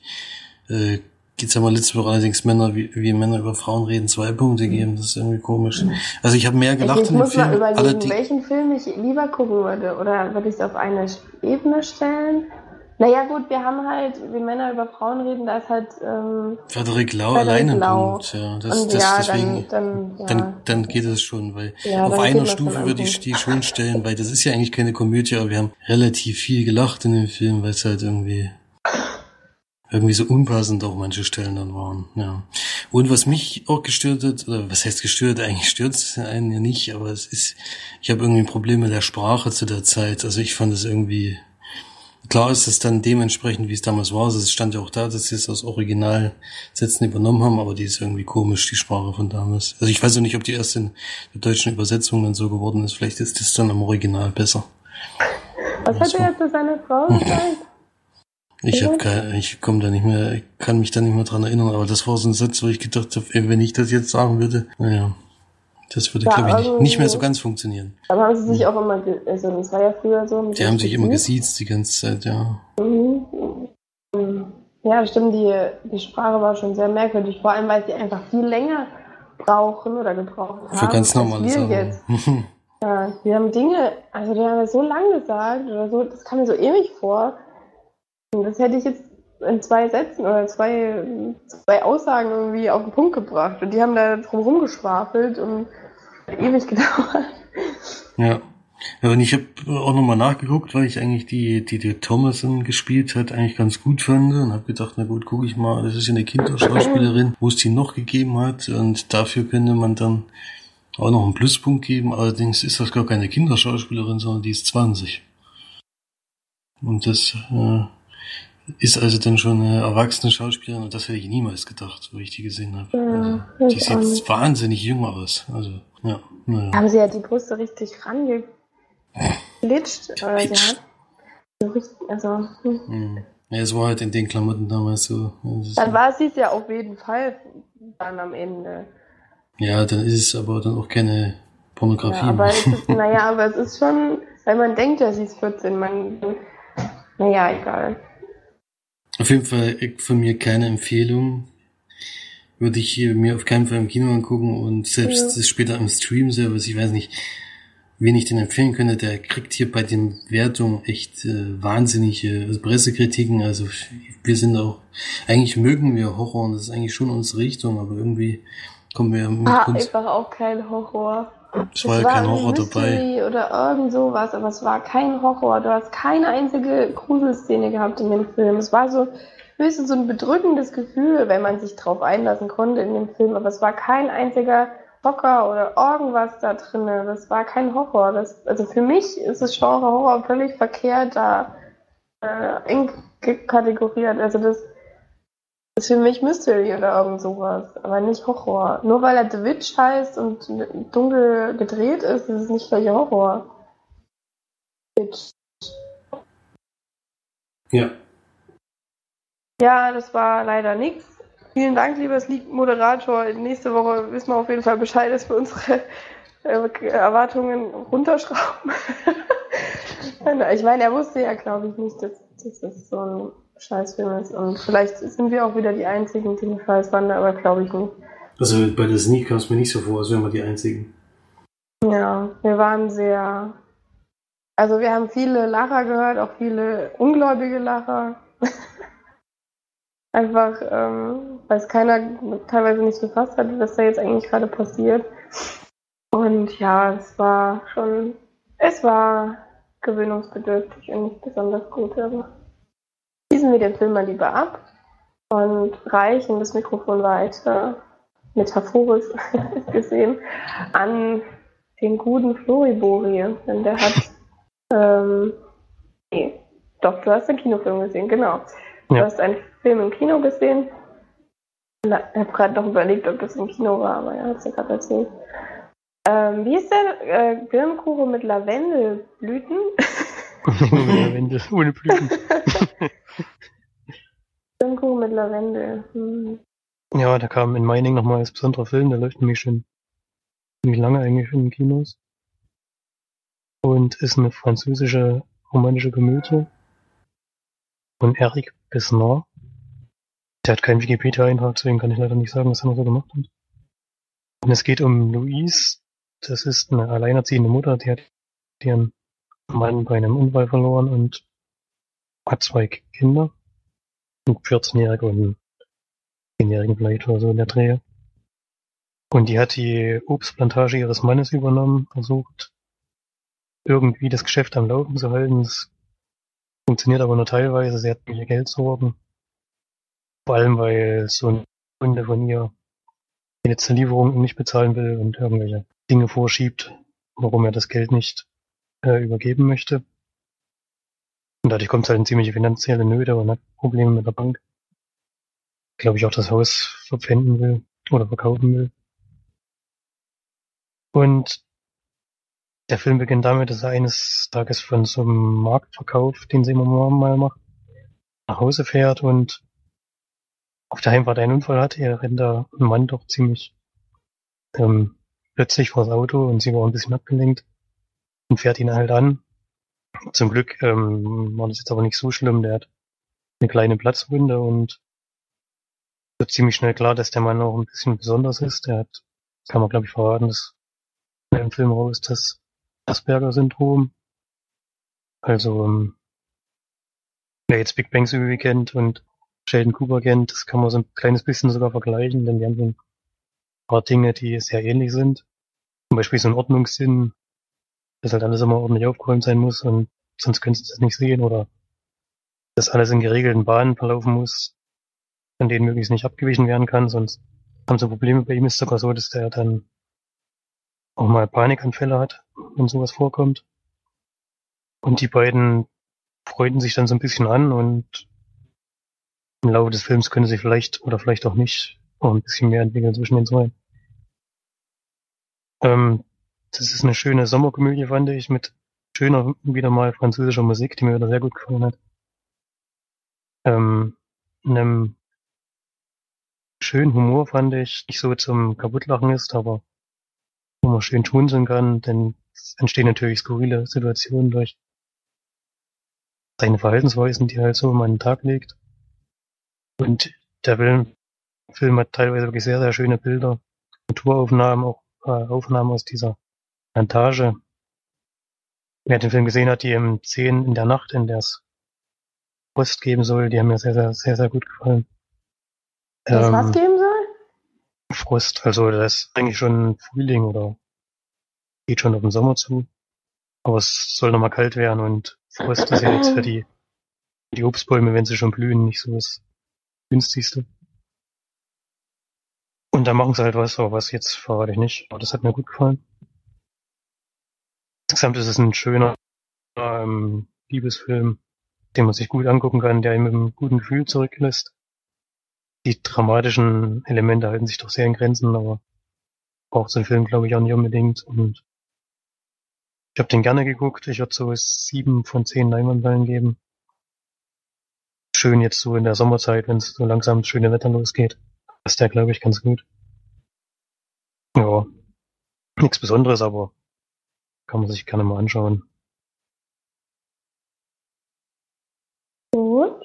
Äh, Jetzt haben wir letzte Woche allerdings Männer, wie, wie Männer über Frauen reden, zwei Punkte geben. Das ist irgendwie komisch. Also ich habe mehr gelacht Mhm. ich in dem muss mal Film. überlegen, Allerdings, welchen Film ich lieber gucken würde. Oder würde ich es auf eine Ebene stellen? Naja gut, wir haben halt, wie Männer über Frauen reden, da ist halt ähm, Frederik Lau Frederik alleine ein Lau. Punkt. Ja, das, und das, ja, deswegen, dann, dann, ja. dann, dann geht es schon, weil Ja, auf einer das Stufe würde ich die schon stellen, weil das ist ja eigentlich keine Komödie, aber wir haben relativ viel gelacht in dem Film, weil es halt irgendwie irgendwie so unpassend auch manche Stellen dann waren. Ja. Und was mich auch gestört hat, oder was heißt gestört, eigentlich stört es einen ja nicht, aber es ist, ich habe irgendwie ein Problem mit der Sprache zu der Zeit. Also ich fand es irgendwie, klar ist es dann dementsprechend, wie es damals war. Also es stand ja auch da, dass sie es aus Originalsätzen übernommen haben, aber die ist irgendwie komisch, die Sprache von damals. Also ich weiß auch nicht, ob die erst in der deutschen Übersetzung dann so geworden ist. Vielleicht ist das dann im Original besser. Was hat er jetzt zu seiner Frau gesagt? (laughs) Ich kein, ich komme da nicht mehr, ich kann mich da nicht mehr dran erinnern, aber das war so ein Satz, wo ich gedacht habe, wenn ich das jetzt sagen würde, naja, das würde, Ja, glaube ich, nicht, irgendwie- nicht mehr so ganz funktionieren. Aber haben sie sich auch immer, also das war ja früher so. Die haben sich immer gesiezt. die ganze Zeit, ja. Mhm. Ja, stimmt, die, die Sprache war schon sehr merkwürdig, vor allem weil sie einfach viel länger brauchen oder gebraucht haben. Für ganz normale wir Sachen. (laughs) Ja, die haben Dinge, also die haben so lang gesagt oder so, das kam mir so ewig vor. Das hätte ich jetzt in zwei Sätzen oder zwei, zwei Aussagen irgendwie auf den Punkt gebracht. Und die haben da drum rumgeschwafelt und ewig (laughs) gedauert. ja. Ja, und ich habe auch nochmal nachgeguckt, weil ich eigentlich die, die, die Thomason gespielt hat, eigentlich ganz gut fand und habe gedacht, na gut, gucke ich mal, das ist ja eine Kinderschauspielerin, wo es die noch gegeben hat und dafür könnte man dann auch noch einen Pluspunkt geben. Allerdings ist das gar keine Kinderschauspielerin, sondern die ist 20. Und das äh, ist also dann schon eine erwachsene Schauspielerin und das hätte ich niemals gedacht, wo ich die gesehen habe. Ja, also, die sieht wahnsinnig jung aus. Also, ja, naja. haben sie ja die Brüste richtig rangeglitscht. So richtig, also, hm. Hm. Ja, es war halt in den Klamotten damals so. Dann war sie es ja auf jeden Fall dann am Ende. ja, dann ist es aber dann auch keine Pornografie. Ja, aber ist, (laughs) naja, aber es ist schon, weil man denkt ja, sie ist 14. Man, naja, egal. Auf jeden Fall äh, von mir keine Empfehlung. Würde ich mir auf keinen Fall im Kino angucken und selbst Ja. später im Stream-Service, ich weiß nicht, wen ich den empfehlen könnte, der kriegt hier bei den Wertungen echt äh, wahnsinnige also Pressekritiken. Also wir sind auch, eigentlich mögen wir Horror und das ist eigentlich schon unsere Richtung, aber irgendwie kommen wir mit War Kunst. einfach auch kein Horror. Es war ja kein Horror dabei. Oder irgend sowas, aber es war kein Horror. Du hast keine einzige Gruselszene gehabt in dem Film. Es war so höchstens so ein bedrückendes Gefühl, wenn man sich drauf einlassen konnte in dem Film, aber es war kein einziger Schocker oder irgendwas da drin. Das war kein Horror. Das, also für mich ist das Genre Horror völlig verkehrt da äh, kategoriert. Also das ist für mich Mystery oder irgend sowas, aber nicht Horror. Nur weil er The Witch heißt und dunkel gedreht ist, ist es nicht gleich Horror. Witch. Ja. Ja, das war leider nichts. Vielen Dank, lieber Moderator. Nächste Woche wissen wir auf jeden Fall Bescheid, dass wir unsere äh, Erwartungen runterschrauben. (laughs) ich meine, er wusste ja, glaube ich, nicht, dass, dass das so ein Scheißfilm ist. Und vielleicht sind wir auch wieder die Einzigen, die den Scheiß fanden, aber glaube ich nicht. Also bei der Sneak kam es mir nicht so vor, als wären wir die Einzigen. Ja, wir waren sehr. Also wir haben viele Lacher gehört, auch viele ungläubige Lacher. (laughs) Einfach, ähm, weil es keiner teilweise nicht gefasst hat, was da jetzt eigentlich gerade passiert. Und ja, es war schon, es war gewöhnungsbedürftig und nicht besonders gut, aber schließen wir den Film mal lieber ab und reichen das Mikrofon weiter, metaphorisch (laughs) gesehen, an den guten Floribori, denn der hat, (laughs) ähm, nee, doch, du hast den Kinofilm gesehen, genau. Du ja. hast einen Film im Kino gesehen. ich habe gerade noch überlegt, ob das im Kino war, aber ja, hast du ja gerade erzählt. Ähm, wie ist der äh, Birnenkuchen mit Lavendelblüten? (laughs) (laughs) Mit Lavendel, (laughs) ohne Blüten. (laughs) Birnenkuchen mit Lavendel. Hm. Ja, der kam in Meining nochmal als besonderer Film, der läuft nämlich schon ziemlich lange eigentlich in den Kinos. Und ist eine französische romantische Komödie von Eric Besnard. Der hat keinen Wikipedia-Eintrag, deswegen kann ich leider nicht sagen, was er noch so gemacht hat. Und es geht um Louise. Das ist eine alleinerziehende Mutter, die hat ihren Mann bei einem Unfall verloren und hat zwei Kinder. Ein 14-Jähriger und einen 10-Jährigen vielleicht oder so in der Drehe. Und die hat die Obstplantage ihres Mannes übernommen, versucht irgendwie das Geschäft am Laufen zu halten. Das funktioniert aber nur teilweise. Sie hat ihr Geld sorgen. Vor allem, weil so ein Kunde von ihr die letzte Lieferung nicht bezahlen will und irgendwelche Dinge vorschiebt, warum er das Geld nicht übergeben möchte. Und dadurch kommt es halt in ziemliche finanzielle Nöte und hat Probleme mit der Bank. Glaube ich auch das Haus verpfänden will oder verkaufen will. Und der Film beginnt damit, dass er eines Tages von so einem Marktverkauf, den sie immer mal macht, nach Hause fährt und auf der Heimfahrt einen Unfall hat. Er rennt da ein Mann doch ziemlich ähm, plötzlich vor das Auto und sie war ein bisschen abgelenkt und fährt ihn halt an. Zum Glück ähm, war das jetzt aber nicht so schlimm. Der hat eine kleine Platzwunde und wird ziemlich schnell klar, dass der Mann auch ein bisschen besonders ist. Der hat, kann man glaube ich verraten, dass im Film raus das Asperger-Syndrom. Also ähm, wer jetzt Big Bang Theory kennt und Sheldon Cooper kennt, das kann man so ein kleines bisschen sogar vergleichen, denn die haben so ein paar Dinge, die sehr ähnlich sind. Zum Beispiel so ein Ordnungssinn, dass halt alles immer ordentlich aufgeräumt sein muss und sonst könntest du das nicht sehen oder dass alles in geregelten Bahnen verlaufen muss, von denen möglichst nicht abgewichen werden kann, sonst haben sie Probleme. Bei ihm ist sogar so, dass der dann auch mal Panikanfälle hat, wenn sowas vorkommt. Und die beiden freunden sich dann so ein bisschen an und im Laufe des Films könnte sich vielleicht oder vielleicht auch nicht auch ein bisschen mehr entwickeln zwischen den zwei. Ähm, das ist eine schöne Sommerkomödie, fand ich, mit schöner, wieder mal französischer Musik, die mir wieder sehr gut gefallen hat. Ähm, einem schönen Humor fand ich, nicht so zum Kaputtlachen ist, aber wo man schön schmunzeln kann, denn es entstehen natürlich skurrile Situationen durch seine Verhaltensweisen, die er halt so um einen Tag legt. Und der Film, Film hat teilweise wirklich sehr, sehr schöne Bilder, Naturaufnahmen, auch äh, Aufnahmen aus dieser Plantage. Wer den Film gesehen hat, die im 10 in der Nacht, in der es Post geben soll, die haben mir sehr, sehr, sehr, sehr gut gefallen. Was ähm, was geben soll? Frost, also das ist eigentlich schon Frühling oder geht schon auf den Sommer zu. Aber es soll nochmal kalt werden und Frost ist ja jetzt für die, die Obstbäume, wenn sie schon blühen, nicht so das günstigste. Und Und da machen sie halt was, aber was jetzt verrate ich nicht. Aber das hat mir gut gefallen. Insgesamt ist es ein schöner ähm, Liebesfilm, den man sich gut angucken kann, der ihn mit einem guten Gefühl zurücklässt. Die dramatischen Elemente halten sich doch sehr in Grenzen, aber braucht so ein Film, glaube ich, auch nicht unbedingt. Und ich habe den gerne geguckt. Ich würde so sieben von zehn Leinwandballen geben. Schön jetzt so in der Sommerzeit, wenn es so langsam das schöne Wetter losgeht. Das ist der, glaube ich, ganz gut. Ja, nichts Besonderes, aber kann man sich gerne mal anschauen. Gut,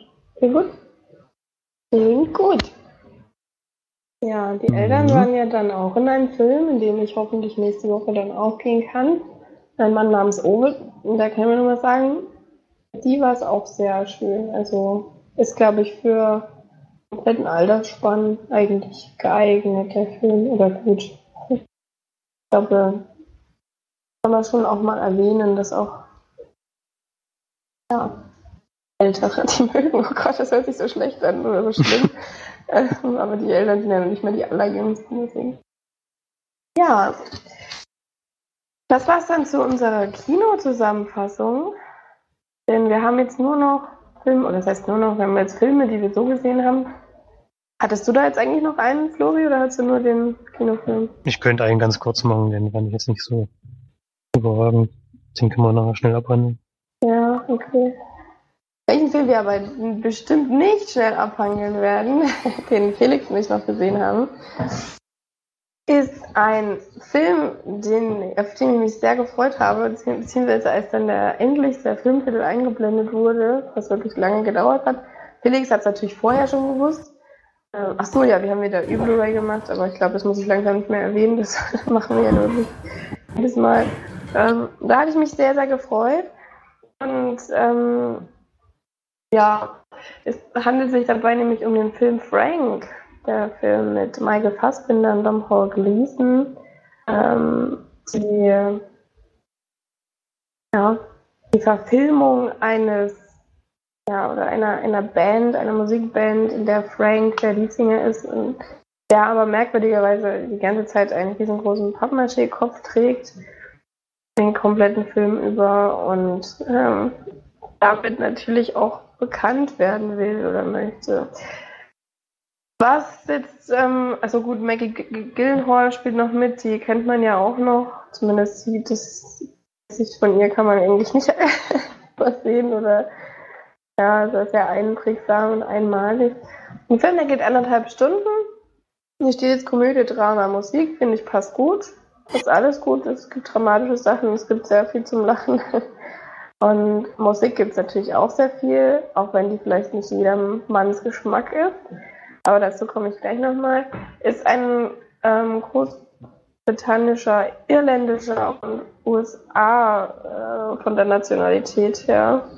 sehr gut. Klingt gut. Ja, die Eltern Mhm. waren ja dann auch in einem Film, in dem ich hoffentlich nächste Woche dann auch gehen kann. Ein Mann namens Ovid. Und da kann ich nur mal sagen, die war es auch sehr schön. Also ist, glaube ich, für kompletten Altersspann eigentlich geeignet, der Film, oder gut. Ich glaube, kann man schon auch mal erwähnen, dass auch ja, Ältere, die (laughs) mögen, oh Gott, das hört sich so schlecht an oder so schlimm. (laughs) Ähm, aber die Eltern sind ja noch nicht mehr die allerjüngsten, deswegen. Ja. Das war's dann zu unserer Kinozusammenfassung. Denn wir haben jetzt nur noch Filme, oder das heißt nur noch, wir haben jetzt Filme, die wir so gesehen haben. Hattest du da jetzt eigentlich noch einen, Flori, oder hast du nur den Kinofilm? Ich könnte einen ganz kurz machen, den fand ich jetzt nicht so überragend. Den können wir nachher schnell abhandeln. Ja, okay. Welchen Film wir aber bestimmt nicht schnell abhandeln werden, (laughs) den Felix und ich noch gesehen haben, ist ein Film, den, auf den ich mich sehr gefreut habe, beziehungsweise als dann der, endlich der Filmtitel eingeblendet wurde, was wirklich lange gedauert hat. Felix hat es natürlich vorher schon gewusst. Ähm, ach ja, wir haben wieder Ü-Blu-ray gemacht, aber ich glaube, das muss ich langsam nicht mehr erwähnen, das (laughs) machen wir ja nur nicht jedes Mal. Ähm, da hatte ich mich sehr, sehr gefreut. Und ähm, ja, es handelt sich dabei nämlich um den Film Frank, der Film mit Michael Fassbinder und Domhnall Gleeson. Ähm, die, ja, die Verfilmung eines, ja, oder einer, einer Band, einer Musikband, in der Frank der Leadsinger ist und der aber merkwürdigerweise die ganze Zeit einen riesengroßen Pappmaché-Kopf trägt, den kompletten Film über und ähm, damit natürlich auch bekannt werden will oder möchte. Was jetzt, ähm, also gut, Maggie G- Gyllenhaal spielt noch mit, die kennt man ja auch noch, zumindest sieht das Gesicht von ihr kann man eigentlich nicht (laughs) was sehen oder ja, also ist ja einprägsam und einmalig. Ein Film, der geht anderthalb Stunden. Hier steht jetzt Komödie, Drama, Musik, finde ich passt gut. Ist alles gut, es gibt dramatische Sachen, es gibt sehr viel zum Lachen. Und Musik gibt es natürlich auch sehr viel, auch wenn die vielleicht nicht jedermanns Geschmack ist. Aber dazu komme ich gleich nochmal. Ist ein ähm, großbritannischer, irländischer und USA äh, von der Nationalität her.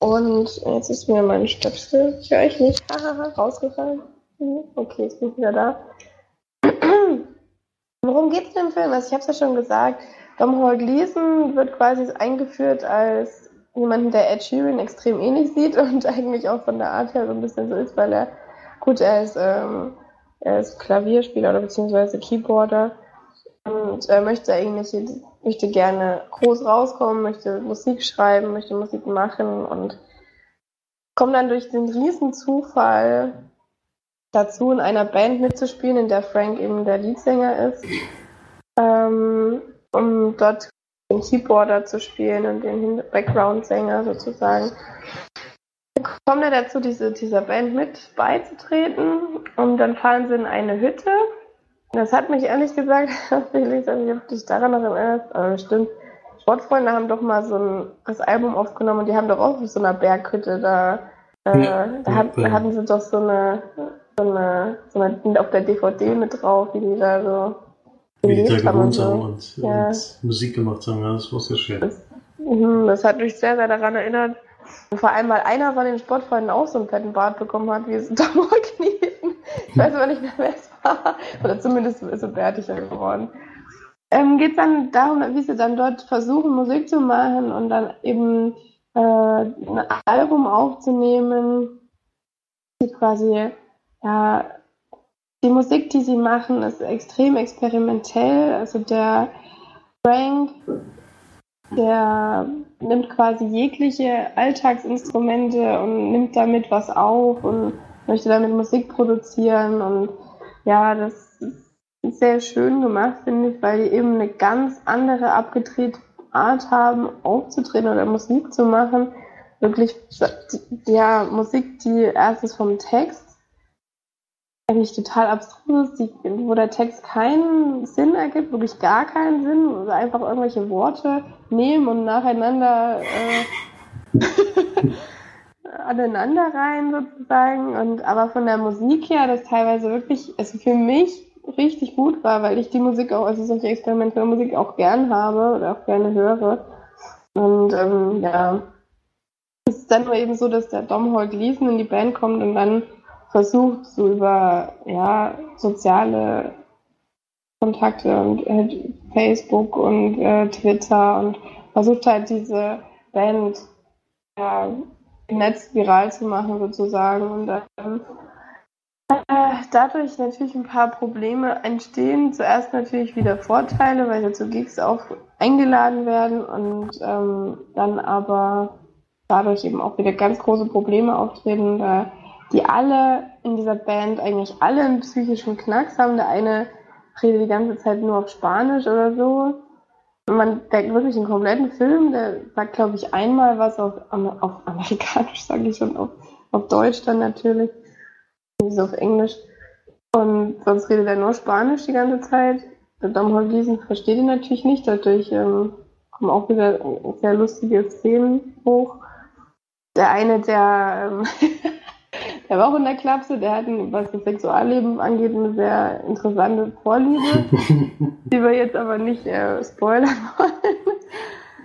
Und jetzt ist mir mein Stöpsel, ich höre ich nicht, (laughs) rausgefallen. Okay, jetzt bin ich wieder da. Worum geht es im Film? Also ich habe es ja schon gesagt, Dom Hall Gleason wird quasi eingeführt als jemanden, der Ed Sheeran extrem ähnlich sieht und (laughs) eigentlich auch von der Art her so ein bisschen so ist, weil er, gut, er ist, ähm, er ist Klavierspieler oder beziehungsweise Keyboarder und er möchte eigentlich, möchte gerne groß rauskommen, möchte Musik schreiben, möchte Musik machen und kommt dann durch den riesen Zufall dazu, in einer Band mitzuspielen, in der Frank eben der Leadsänger ist, ähm, um dort den Keyboarder zu spielen und den Background-Sänger sozusagen. Dann kommt er dazu, diese, dieser Band mit beizutreten und dann fahren sie in eine Hütte. Das hat mich ehrlich gesagt, (laughs) Felix, also ich habe dich daran noch erinnert, aber stimmt, Sportfreunde haben doch mal so ein das Album aufgenommen und die haben doch auch auf so einer Berghütte da, äh, Ja, da, hat, da hatten sie doch so eine, so eine, so eine auf der DVD mit drauf, wie die da so Wie die da haben und gewohnt haben so. und, Ja. und Musik gemacht haben, ja, das war sehr schön. Mhm, Das hat mich sehr, sehr daran erinnert. Und vor allem, weil einer von den Sportfreunden auch so einen fetten Bart bekommen hat, wie es (laughs) Tom Knien. Ich weiß aber nicht mehr, wer es war. Oder zumindest ist er bärtiger geworden. Ähm, Geht es dann darum, wie sie dann dort versuchen, Musik zu machen und dann eben äh, ein Album aufzunehmen, die quasi ja, die Musik, die sie machen, ist extrem experimentell. Also der Frank, der nimmt quasi jegliche Alltagsinstrumente und nimmt damit was auf und möchte damit Musik produzieren und ja, das ist sehr schön gemacht, finde ich, weil die eben eine ganz andere abgedrehte Art haben, aufzutreten oder Musik zu machen. Wirklich, ja, Musik, die erstens vom Text eigentlich total abstrus ist, wo der Text keinen Sinn ergibt, wirklich gar keinen Sinn, oder einfach irgendwelche Worte nehmen und nacheinander äh, (laughs) aneinander rein sozusagen. Und aber von der Musik her, das teilweise wirklich, also für mich richtig gut war, weil ich die Musik auch, also solche experimentelle Musik auch gern habe oder auch gerne höre. Und ähm, ja, es ist dann nur eben so, dass der Dom Gleason in die Band kommt und dann versucht, so über ja, soziale Kontakte und äh, Facebook und äh, Twitter und versucht halt diese Band ja, im Netz viral zu machen sozusagen und dann äh, dadurch natürlich ein paar Probleme entstehen. Zuerst natürlich wieder Vorteile, weil dazu Gigs auch eingeladen werden und ähm, dann aber dadurch eben auch wieder ganz große Probleme auftreten, da die alle in dieser Band eigentlich alle einen psychischen Knacks haben. Der eine redet die ganze Zeit nur auf Spanisch oder so. Und man denkt wirklich einen kompletten Film, der sagt, glaube ich, einmal was auf, auf Amerikanisch, (laughs) sage ich schon, auf, auf Deutsch dann natürlich, nicht so auf Englisch. Und sonst redet er nur Spanisch die ganze Zeit. Der Dom Holgesen versteht ihn natürlich nicht, dadurch ähm, kommen auch wieder sehr lustige Szenen hoch. Der eine, der ähm, (laughs) Der war auch in der Klapse, der hat, was das Sexualleben angeht, eine sehr interessante Vorliebe, (laughs) die wir jetzt aber nicht äh, spoilern wollen.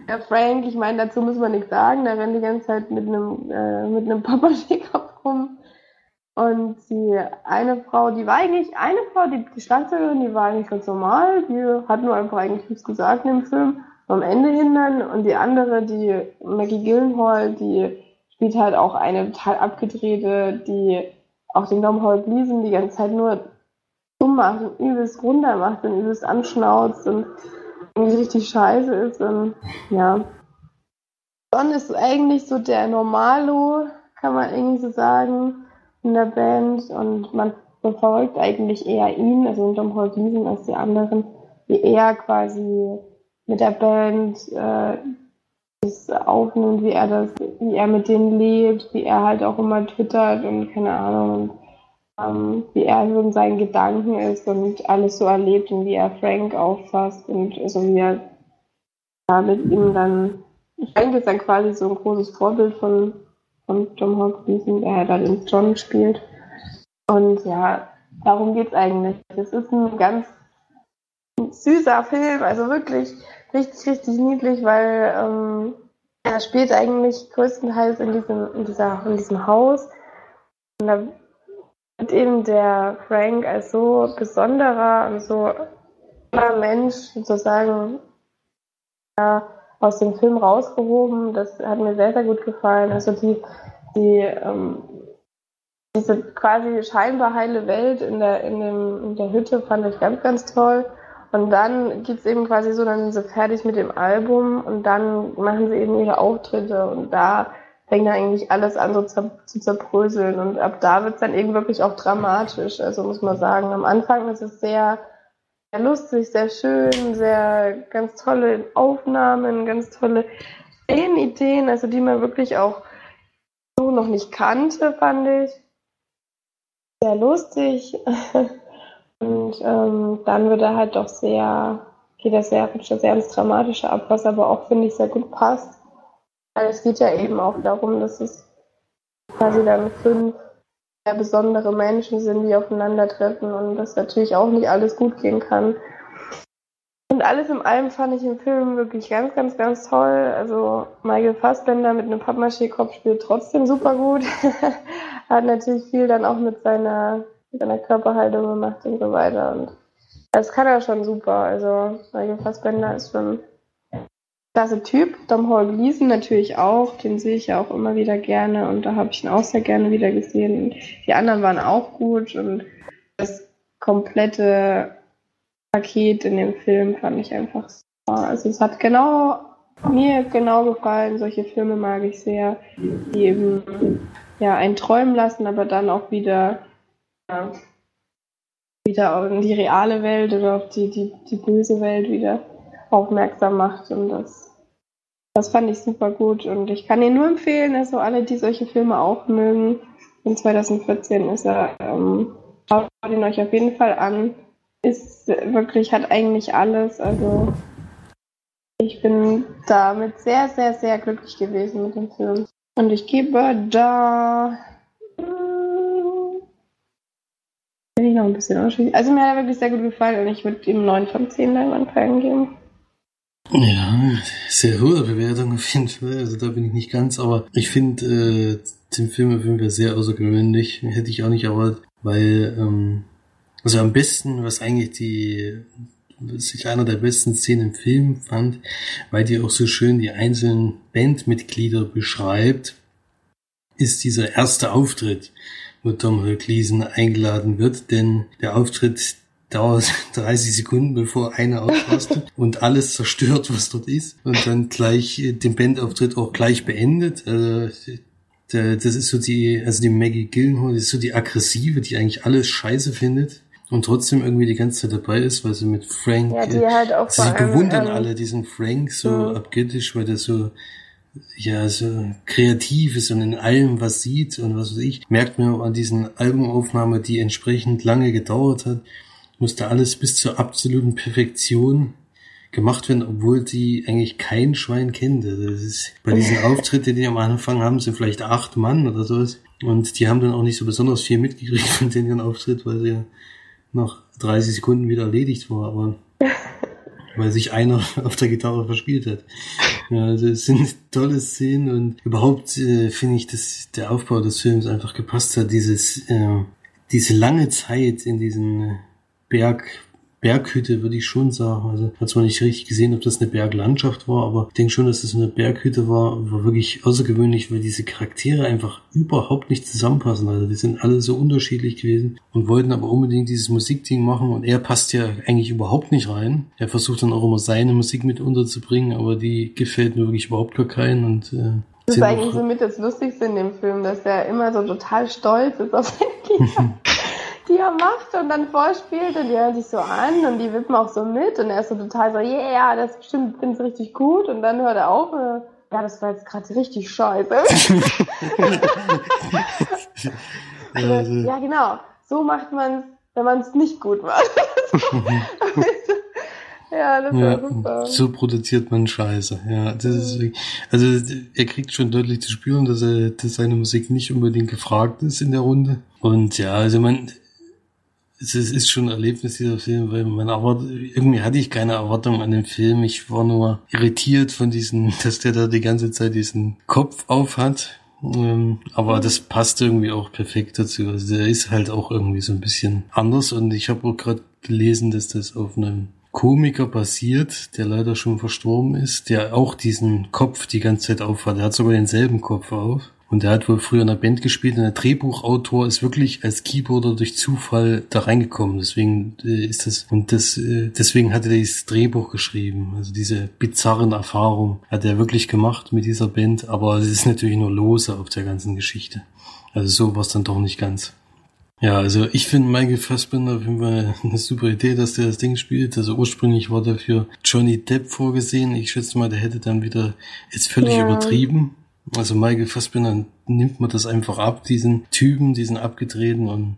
Ja, Frank, ich meine, dazu muss man nichts sagen, der rennt die ganze Zeit mit einem, äh, mit einem Papa-Kopf rum. Und die eine Frau, die war eigentlich, eine Frau, die, die Schlagzeugerin, die war eigentlich ganz normal, die hat nur einfach eigentlich nichts gesagt in dem Film, am Ende hin dann. Und die andere, die Maggie Gillenhall, die spielt halt auch eine total abgedrehte, die auch den Dom Hall Gleason die ganze Zeit nur dumm macht und übelst runter macht und übelst anschnauzt und irgendwie richtig scheiße ist und ja. John ist eigentlich so der Normalo, kann man irgendwie so sagen, in der Band und man verfolgt eigentlich eher ihn, also den Dom Gleason als die anderen, die eher quasi mit der Band äh, das aufnimmt, wie er das, wie er mit denen lebt, wie er halt auch immer twittert und keine Ahnung, ähm, wie er so in seinen Gedanken ist und alles so erlebt und wie er Frank auffasst und so wie er ja, mit ihm dann, Frank ist dann quasi so ein großes Vorbild von, von Tom Hawkins, der halt den John spielt. Und ja, darum geht's eigentlich. Es ist ein ganz süßer Film, also wirklich richtig, richtig niedlich, weil ähm, er spielt eigentlich größtenteils in diesem, in dieser, in diesem Haus. Und da wird eben der Frank als so besonderer und so Mensch sozusagen ja, aus dem Film rausgehoben. Das hat mir sehr, sehr gut gefallen. Also die, die ähm, diese quasi scheinbar heile Welt in der, in, dem, in der Hütte fand ich ganz, ganz toll. Und dann geht's eben quasi so, dann sind sie fertig mit dem Album und dann machen sie eben ihre Auftritte und da fängt dann eigentlich alles an so zu, zu zerbröseln und ab da wird's dann eben wirklich auch dramatisch, also muss man sagen. Am Anfang ist es sehr, sehr lustig, sehr schön, sehr ganz tolle Aufnahmen, ganz tolle Ideen, also die man wirklich auch so noch nicht kannte, fand ich. Sehr lustig. (laughs) Und ähm, dann wird er halt doch sehr, geht er sehr, sehr ins Dramatische ab, was aber auch, finde ich, sehr gut passt. Weil es geht ja eben auch darum, dass es quasi dann fünf sehr besondere Menschen sind, die aufeinandertreffen und dass natürlich auch nicht alles gut gehen kann. Und alles in allem fand ich im Film wirklich ganz, ganz, ganz toll. Also Michael Fassbender mit einem Pappmaché-Kopf spielt trotzdem super gut. (laughs) Hat natürlich viel dann auch mit seiner mit seiner Körperhaltung gemacht und so weiter. Und das kann er schon super. Also Michael Fassbender ist schon ein klasse Typ. Dom Hall Gleason natürlich auch. Den sehe ich ja auch immer wieder gerne und da habe ich ihn auch sehr gerne wieder gesehen. Und die anderen waren auch gut und das komplette Paket in dem Film fand ich einfach super. Also es hat genau mir genau gefallen. Solche Filme mag ich sehr, die eben ja einen träumen lassen, aber dann auch wieder wieder in die reale Welt oder auf die, die, die böse Welt wieder aufmerksam macht. Und das, das fand ich super gut. Und ich kann Ihnen nur empfehlen, also alle, die solche Filme auch mögen, in 2014 ist er, ähm, schaut ihn euch auf jeden Fall an. Ist wirklich, hat eigentlich alles. Also ich bin damit sehr, sehr, sehr glücklich gewesen mit dem Film. Und ich gebe da bin ich noch ein bisschen unterschiedlich. Also mir hat er wirklich sehr gut gefallen und ich würde ihm 9 von 10 Leinwandperlen geben. Ja, sehr hohe Bewertung auf jeden Fall. Also da bin ich nicht ganz, aber ich finde äh, den Film auf jeden Fall sehr außergewöhnlich. Hätte ich auch nicht erwartet, weil ähm, also am besten, was eigentlich die was ich einer der besten Szenen im Film fand, weil die auch so schön die einzelnen Bandmitglieder beschreibt, ist dieser erste Auftritt wo Tom Gleason eingeladen wird, denn der Auftritt dauert (laughs) 30 Sekunden, bevor einer ausrastet (laughs) und alles zerstört, was dort ist und dann gleich äh, den Bandauftritt auch gleich beendet. Also, das ist so die, also die Maggie Gillenhall, das ist so die aggressive, die eigentlich alles scheiße findet und trotzdem irgendwie die ganze Zeit dabei ist, weil sie mit Frank, ja, die halt auch sie bewundern ähm, alle diesen Frank so mhm. abgöttisch, weil der so ja, so kreativ ist und in allem was sieht und was weiß ich, merkt man an diesen Albumaufnahme, die entsprechend lange gedauert hat, musste alles bis zur absoluten Perfektion gemacht werden, obwohl die eigentlich kein Schwein kennt. Also das ist, bei diesen (laughs) Auftritten, die am Anfang haben, sind vielleicht acht Mann oder sowas. Und die haben dann auch nicht so besonders viel mitgekriegt (laughs) von denen Auftritt, weil sie ja nach 30 Sekunden wieder erledigt war. Aber (laughs) weil sich einer (laughs) auf der Gitarre verspielt hat. Ja, also es sind tolle Szenen und überhaupt äh, finde ich, dass der Aufbau des Films einfach gepasst hat. Dieses, äh, diese lange Zeit in diesen Berg, Berghütte, würde ich schon sagen. Also hat zwar nicht richtig gesehen, ob das eine Berglandschaft war, aber ich denke schon, dass das eine Berghütte war. War wirklich außergewöhnlich, weil diese Charaktere einfach überhaupt nicht zusammenpassen. Also die sind alle so unterschiedlich gewesen und wollten aber unbedingt dieses Musikding machen und er passt ja eigentlich überhaupt nicht rein. Er versucht dann auch immer seine Musik mit unterzubringen, aber die gefällt mir wirklich überhaupt gar keinen und äh, das ist eigentlich so mit das Lustigste in dem Film, dass er immer so total stolz ist auf sein (laughs) Kind. Die er macht und dann vorspielt und die hören sich so an und die wippen auch so mit und er ist so total so, yeah, das bestimmt find's richtig gut und dann hört er auf und ja, das war jetzt gerade richtig scheiße. (laughs) ja, genau. So macht man es, wenn man es nicht gut macht. (laughs) ja, das ja, war super. So produziert man Scheiße. Ja, das ist also er kriegt schon deutlich zu spüren, dass er, dass seine Musik nicht unbedingt gefragt ist in der Runde. Und ja, also man, es ist schon ein Erlebnis, dieser Film, weil man aber irgendwie hatte ich keine Erwartung an den Film. Ich war nur irritiert von diesem, (laughs) dass der da die ganze Zeit diesen Kopf auf hat. Ähm, aber das passt irgendwie auch perfekt dazu. Also der ist halt auch irgendwie so ein bisschen anders und ich habe auch gerade gelesen, dass das auf einem Komiker basiert, der leider schon verstorben ist, der auch diesen Kopf die ganze Zeit aufhat. Er hat sogar denselben Kopf auf. Und er hat wohl früher in einer Band gespielt und der Drehbuchautor ist wirklich als Keyboarder durch Zufall da reingekommen. Deswegen äh, ist das, und das, äh, deswegen hat er dieses Drehbuch geschrieben. Also diese bizarren Erfahrungen hat er wirklich gemacht mit dieser Band, aber es ist natürlich nur lose auf der ganzen Geschichte. Also so war es dann doch nicht ganz. Ja, also ich finde Michael Fassbender auf jeden Fall eine super Idee, dass der das Ding spielt. Also ursprünglich war dafür Johnny Depp vorgesehen. Ich schätze mal, der hätte dann wieder jetzt völlig ja. übertrieben. Also Michael Fassbender nimmt man das einfach ab, diesen Typen, diesen abgedrehten und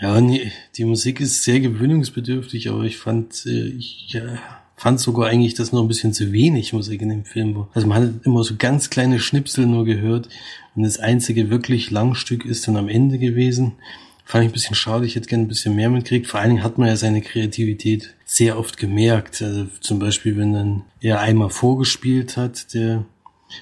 ja, nee, die Musik ist sehr gewöhnungsbedürftig, aber ich fand, äh, ich ja, fand sogar eigentlich, dass noch ein bisschen zu wenig Musik in dem Film war. Also man hat immer so ganz kleine Schnipsel nur gehört und das einzige wirklich Langstück ist dann am Ende gewesen. Fand ich ein bisschen schade, ich hätte gerne ein bisschen mehr mitgekriegt. Vor allen Dingen hat man ja seine Kreativität sehr oft gemerkt. Also zum Beispiel, wenn dann er einmal vorgespielt hat, der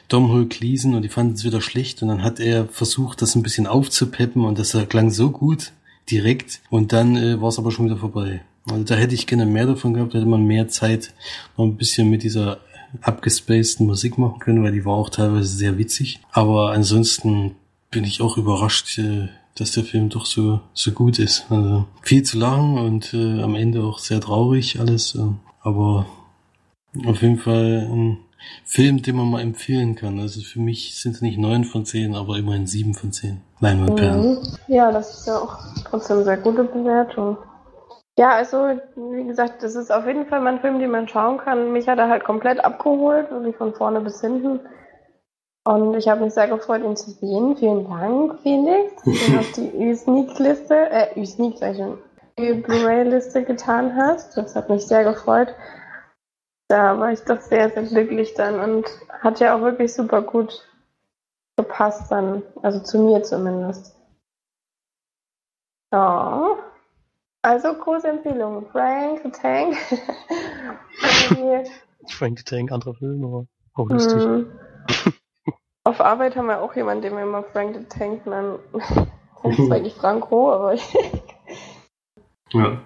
Domhnall Cleason und die fanden es wieder schlecht und dann hat er versucht, das ein bisschen aufzupeppen und das klang so gut direkt und dann äh, war es aber schon wieder vorbei. Also da hätte ich gerne mehr davon gehabt, hätte man mehr Zeit noch ein bisschen mit dieser abgespaceden Musik machen können, weil die war auch teilweise sehr witzig. Aber ansonsten bin ich auch überrascht, äh, dass der Film doch so, so gut ist. Also viel zu lang und äh, am Ende auch sehr traurig alles. Äh, aber auf jeden Fall ein Film, den man mal empfehlen kann. Also für mich sind es nicht neun von zehn, aber immerhin sieben von zehn. Leinwandperlen. Mhm. Ja, das ist ja auch trotzdem eine sehr gute Bewertung. Ja, also, wie gesagt, das ist auf jeden Fall mal ein Film, den man schauen kann. Mich hat er halt komplett abgeholt, wirklich von vorne bis hinten. Und ich habe mich sehr gefreut, ihn zu sehen. Vielen Dank, Felix, dass (laughs) du auf die Ü-Sneak-Liste, äh, Ü-Sneak, sag ich schon, Ü-Blu-ray-Liste getan hast. Das hat mich sehr gefreut. Da war ich doch sehr, sehr glücklich dann und hat ja auch wirklich super gut gepasst dann. Also zu mir zumindest. Ja. Also große Empfehlung. Frank the Tank. (laughs) Frank the Tank, anderer Film, aber auch lustig. Mm. (laughs) (laughs) Auf Arbeit haben wir auch jemanden, den wir immer Frank the Tank nennen. Das ist eigentlich Franco, aber Ja.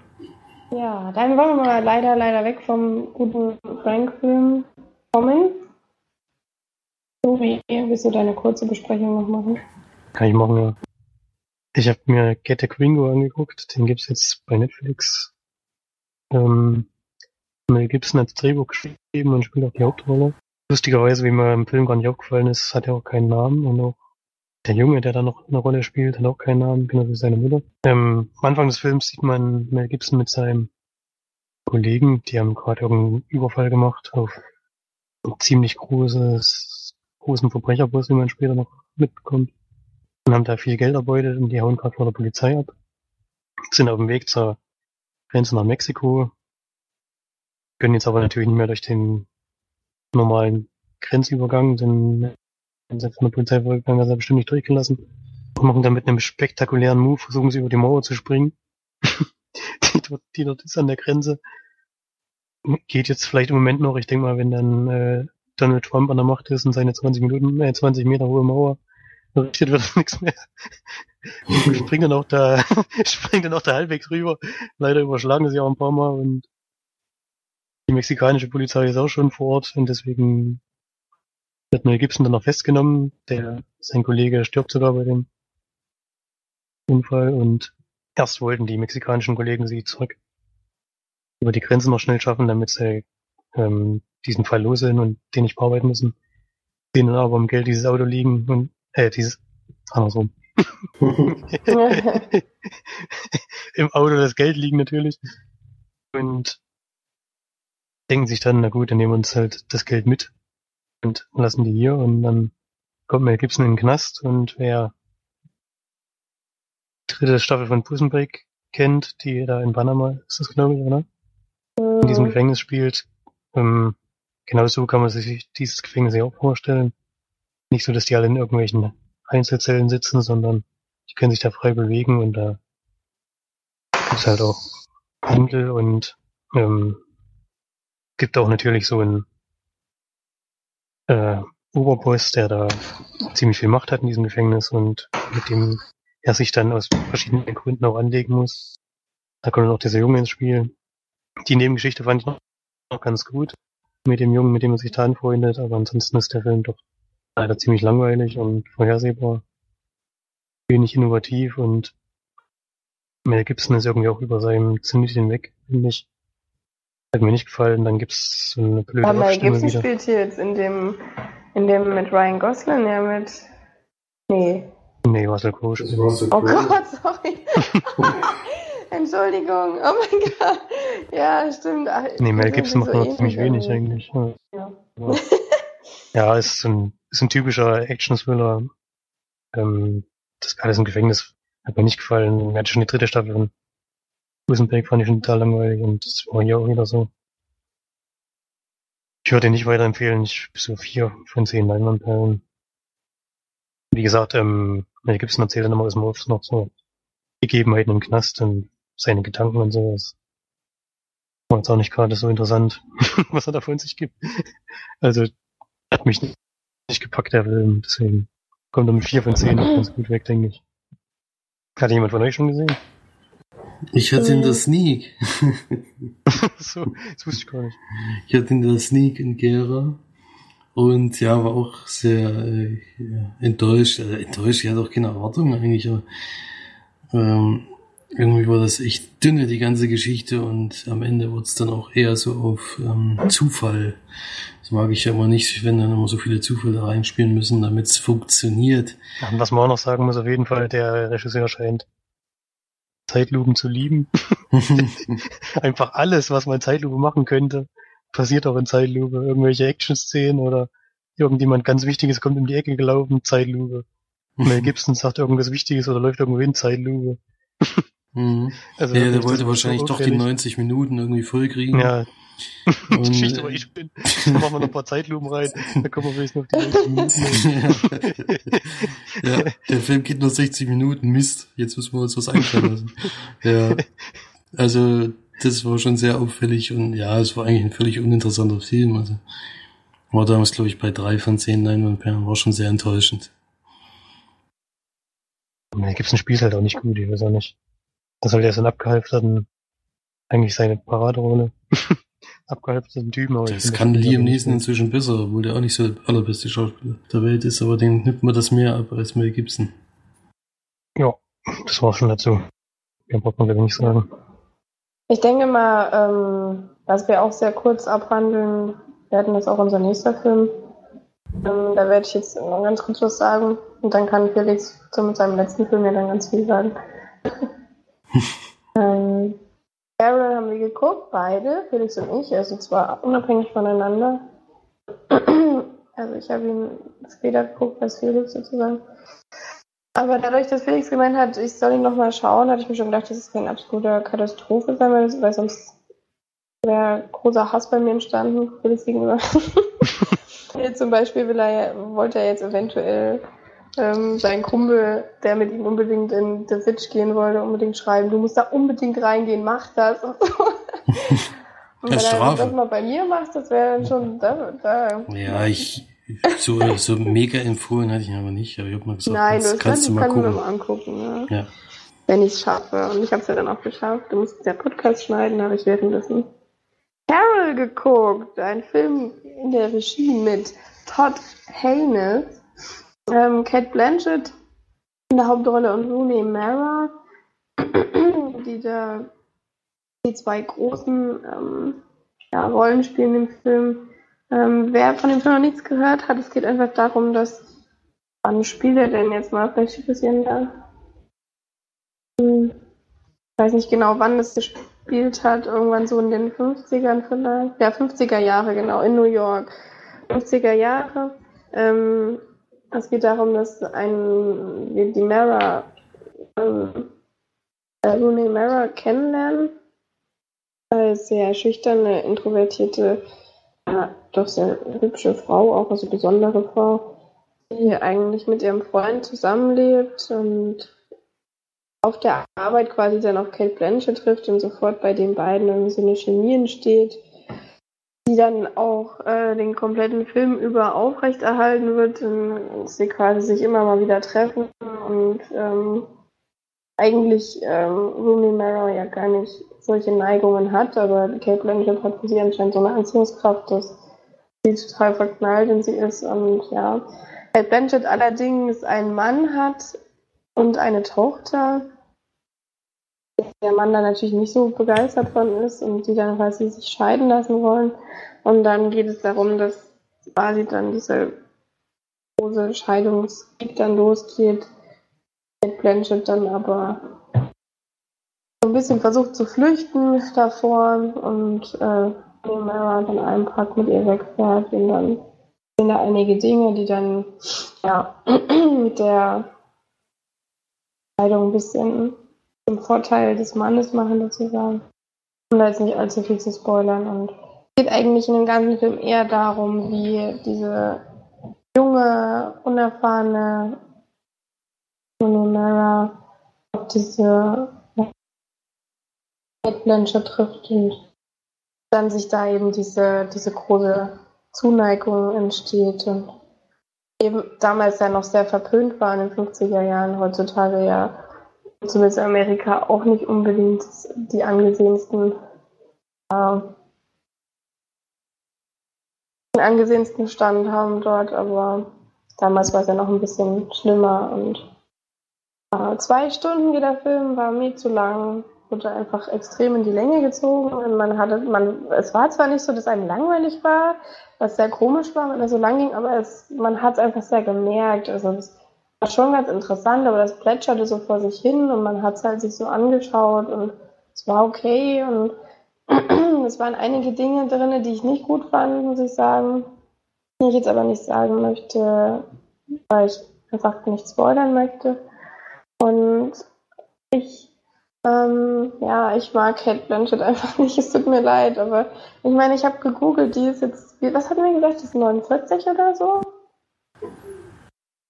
Ja, dann wollen wir mal leider, leider weg vom guten Frank-Film kommen. Wie willst du deine kurze Besprechung noch machen? Kann ich machen, ja. Ich habe mir Get a Quingo angeguckt, den gibt's jetzt bei Netflix. Ähm, Mel Gibson hat das Drehbuch geschrieben und spielt auch die Hauptrolle. Lustigerweise, wie mir im Film gar nicht aufgefallen ist, hat er auch keinen Namen und auch der Junge, der da noch eine Rolle spielt, hat auch keinen Namen, genau wie seine Mutter. Ähm, am Anfang des Films sieht man Mel Gibson mit seinem Kollegen, die haben gerade irgendeinen Überfall gemacht auf ein ziemlich großes, großen Verbrecherbus, wie man später noch mitbekommt. Und haben da viel Geld erbeutet und die hauen gerade vor der Polizei ab. Sind auf dem Weg zur Grenze nach Mexiko. Können jetzt aber natürlich nicht mehr durch den normalen Grenzübergang, denn sie von der Polizei vorgegangen, wäre er bestimmt nicht durchgelassen. Und machen dann mit einem spektakulären Move, versuchen sie über die Mauer zu springen. (laughs) die, dort, die dort ist an der Grenze. Geht jetzt vielleicht im Moment noch, ich denke mal, wenn dann äh, Donald Trump an der Macht ist und seine 20 Minuten, äh, 20 Meter hohe Mauer errichtet, wird das (laughs) nichts mehr. springt dann auch da, (laughs) springt dann auch da halbwegs rüber. Leider überschlagen sie auch ein paar Mal und die mexikanische Polizei ist auch schon vor Ort und deswegen wird Mel Gibson dann noch festgenommen. Der, sein Kollege stirbt sogar bei dem Unfall und erst wollten die mexikanischen Kollegen sie zurück über die Grenze noch schnell schaffen, damit sie ähm, diesen Fall los sind und den nicht bearbeiten müssen. Sehen dann aber im Geld dieses Auto liegen und äh, dieses andersrum. (laughs) Im Auto das Geld liegen natürlich. Und denken sich dann, na gut, dann nehmen wir uns halt das Geld mit und lassen die hier und dann kommt Mel Gibson in den Knast und wer dritte Staffel von Prison Break kennt, die da in Panama ist das glaube ich, oder? In diesem Gefängnis spielt. Ähm, genau so kann man sich dieses Gefängnis ja auch vorstellen. Nicht so, dass die alle in irgendwelchen Einzelzellen sitzen, sondern die können sich da frei bewegen und da gibt's halt auch Handel und ähm, gibt auch natürlich so einen äh, Oberboss, der da ziemlich viel Macht hat in diesem Gefängnis und mit dem er sich dann aus verschiedenen Gründen auch anlegen muss. Da kommt dann auch dieser Junge ins Spiel. Die Nebengeschichte fand ich noch, noch ganz gut mit dem Jungen, mit dem er sich da anfreundet, aber ansonsten ist der Film doch leider ziemlich langweilig und vorhersehbar. Wenig innovativ und Mel Gibson ist irgendwie auch über seinem ziemlich hinweg, finde ich. Hat mir nicht gefallen, dann gibt's so eine blöde Aber Mel Gibson wieder. spielt hier jetzt in dem, in dem mit Ryan Gosling, ja mit. Nee. Nee, Russell Crowe. Das war so Oh. Gott, sorry. (laughs) Entschuldigung, oh mein Gott. Ja, stimmt. Ach, Nee, Mel Gibson macht so noch ziemlich wenig irgendwie. eigentlich. Ja. Ja. Ja, ist so ein, ist ein typischer Action-Thriller. Ähm, das gerade ist im Gefängnis. Hat mir nicht gefallen. Mir hat schon die dritte Staffel Break fand ich schon total langweilig und das war hier auch wieder so. Ich würde den nicht weiterempfehlen. Ich so vier von zehn Leinwandperlen. Wie gesagt, ähm, Mel Gibson erzählt dann immer dem Off noch so Gegebenheiten im Knast und seine Gedanken und sowas. War jetzt auch nicht gerade so interessant, (laughs) was er da von sich gibt. Also hat mich nicht, gepackt, der Film. Deswegen kommt er mit 4 von 10 ganz gut weg, denke ich. Hat jemand von euch schon gesehen? Ich hatte in der Sneak. (laughs) so, das wusste ich gar nicht. Ich hatte in der Sneak in Gera. Und ja, war auch sehr äh, enttäuscht. Äh, enttäuscht, ja doch keine Erwartungen eigentlich, aber Ähm, irgendwie war das echt dünne, die ganze Geschichte, und am Ende wurde es dann auch eher so auf ähm, Zufall. Das mag ich ja immer nicht, wenn dann immer so viele Zufälle reinspielen müssen, damit es funktioniert. Ja, und was man auch noch sagen muss, auf jeden Fall, der Regisseur scheint Zeitlupen zu lieben. (laughs) Einfach alles, was man in Zeitlupe machen könnte, passiert auch in Zeitlupe. Irgendwelche Action-Szenen oder irgendjemand ganz Wichtiges kommt um die Ecke gelaufen, Zeitlupe. Mel (laughs) Gibson sagt irgendwas Wichtiges oder läuft irgendwo hin, Zeitlupe. Mhm. Also ja, der wollte wahrscheinlich doch die 90 Minuten irgendwie vollkriegen. Ja. Und, (laughs) Geschichte war ich bin. Dann machen wir noch ein paar Zeitlupen rein, dann kommen wir vielleicht noch die 90 Minuten. (laughs) ja, der Film geht nur 60 Minuten, Mist, jetzt müssen wir uns was einfallen lassen. (laughs) Ja, also das war schon sehr auffällig und ja, es war eigentlich ein völlig uninteressanter Film. Also war damals, glaube ich, bei drei von zehn Leinwandperlen, war schon sehr enttäuschend. Da gibt's ein Spiel halt auch nicht gut, ich weiß auch nicht. Das soll ja so ein abgehalfterten, eigentlich seine Paraderolle. (laughs) abgehalfterten Typen. Aber das kann Liam Neeson inzwischen besser, obwohl der auch nicht so der allerbeste Schauspieler der Welt ist, aber den nimmt man das mehr ab als Mel Gibson. Ja, das war schon dazu. Mehr braucht man glaube ich nicht sagen. Ich denke mal, ähm, was wir auch sehr kurz abhandeln werden, ist auch unser nächster Film. Ähm, da werde ich jetzt noch ganz kurz was sagen und dann kann Felix zu mit seinem letzten Film ja dann ganz viel sagen. (laughs) (laughs) ähm, Carol haben wir geguckt, beide, Felix und ich, also zwar unabhängig voneinander. (clears throat) also ich habe ihn später geguckt als Felix sozusagen. Aber dadurch, dass Felix gemeint hat, ich soll ihn nochmal schauen, hatte ich mir schon gedacht, das ist keine absolute Katastrophe sein, weil, weil sonst wäre großer Hass bei mir entstanden, Felix gegenüber. (laughs) (laughs) Zum Beispiel will er, wollte er jetzt eventuell ähm, sein Kumpel, der mit ihm unbedingt in The Witch gehen wollte, unbedingt schreiben, du musst da unbedingt reingehen, mach das und (laughs) so. und wenn er das mal bei mir macht, das wäre dann schon da, da. Ja, ich so, so mega empfohlen hatte ich ihn aber nicht, aber ich habe mal gesagt, Nein, das, das kannst du mal gucken. Mal angucken ne? ja. Wenn ich es schaffe. Und ich habe es ja dann auch geschafft. Du musst ja Podcast schneiden, habe ich währenddessen Carol geguckt. Ein Film in der Regie mit Todd Haynes ähm, Kate Blanchett in der Hauptrolle und Rooney Mara, (clears throat) die da die zwei großen ähm, ja, Rollen spielen im Film. Ähm, wer von dem Film noch nichts gehört hat, es geht einfach darum, dass wann spielt er denn jetzt mal? Vielleicht steht das hier in der hm, ich weiß nicht genau, wann es gespielt hat, irgendwann so in den 50ern vielleicht. Ja, 50er Jahre, genau, in New York. 50er Jahre. Ähm, es geht darum, dass ein, wir die Mara, ähm, äh, Rooney Mara kennenlernen. Als sehr schüchterne, introvertierte, ja, doch sehr hübsche Frau, auch also besondere Frau, die eigentlich mit ihrem Freund zusammenlebt und auf der Arbeit quasi dann auf Kate Blanchett trifft und sofort bei den beiden irgendwie so eine Chemie entsteht die dann auch äh, den kompletten Film über aufrechterhalten wird, dass sie quasi sich immer mal wieder treffen und ähm, eigentlich ähm, Rooney Mara ja gar nicht solche Neigungen hat, aber Kate Blanchett hat für sie anscheinend so eine Anziehungskraft, dass sie total verknallt in sie ist und ja. Kate Blanchett allerdings einen Mann hat und eine Tochter, der Mann da natürlich nicht so begeistert von ist und die dann quasi sich scheiden lassen wollen. Und dann geht es darum, dass quasi dann diese große Scheidungskrieg dann losgeht. Kate Blanchett dann aber so ein bisschen versucht zu flüchten davor und äh, Mara dann einpackt, mit ihr wegfährt und dann sind da einige Dinge, die dann ja (clears throat) mit der Scheidung ein bisschen zum Vorteil des Mannes machen, sozusagen. Um da jetzt nicht allzu viel zu spoilern. Und es geht eigentlich in dem ganzen Film eher darum, wie diese junge, unerfahrene Mara auf diese Blanche trifft und dann sich da eben diese, diese große Zuneigung entsteht und eben damals ja noch sehr verpönt war in den 50er Jahren, heutzutage ja zumindest in Amerika auch nicht unbedingt die angesehensten äh, den angesehensten Stand haben dort, aber damals war es ja noch ein bisschen schlimmer und Äh, zwei Stunden geht der Film, war mir zu lang, wurde einfach extrem in die Länge gezogen und man hatte, man, es war zwar nicht so, dass einem langweilig war, was sehr komisch war, wenn er so lang ging, aber es, man hat es einfach sehr gemerkt. Also es war schon ganz interessant, aber das plätscherte so vor sich hin und man hat es halt sich so angeschaut und es war okay und (clears throat) es waren einige Dinge drin, die ich nicht gut fand, muss ich sagen. Die ich jetzt aber nicht sagen möchte, weil ich einfach nicht spoilern möchte. Und ich, ähm, ja, ich mag Kate Blanchett einfach (laughs) nicht, es tut mir leid, aber ich meine, ich habe gegoogelt, die ist jetzt, was hat mir gesagt, die ist 49 oder so?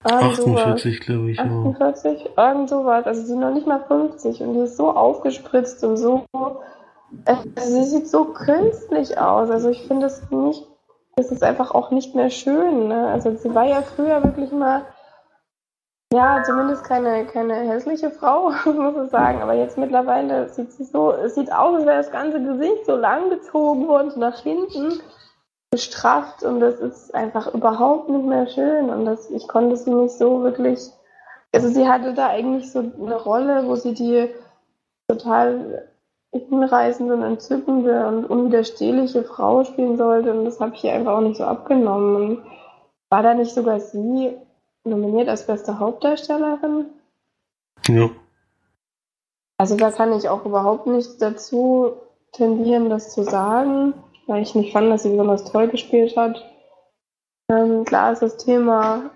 Irgend 48, glaube ich. 48, ja. irgend sowas. Also sie ist noch nicht mal 50 und die ist so aufgespritzt und so. Also sie sieht so künstlich aus. Also ich finde es nicht, es ist einfach auch nicht mehr schön. Ne? Also sie war ja früher wirklich mal, ja, zumindest keine, keine hässliche Frau, (laughs) muss ich sagen. Aber jetzt mittlerweile sieht sie so, es sieht aus, als wäre das ganze Gesicht so lang gezogen worden, so nach hinten gestrafft und das ist einfach überhaupt nicht mehr schön und das, ich konnte sie nicht so wirklich, also sie hatte da eigentlich so eine Rolle, wo sie die total hinreißende und entzückende und unwiderstehliche Frau spielen sollte und das habe ich ihr einfach auch nicht so abgenommen. Und war da nicht sogar sie nominiert als beste Hauptdarstellerin? Ja. Also da kann ich auch überhaupt nicht dazu tendieren, das zu sagen weil ich nicht fand, dass sie besonders toll gespielt hat. Ähm, klar ist das Thema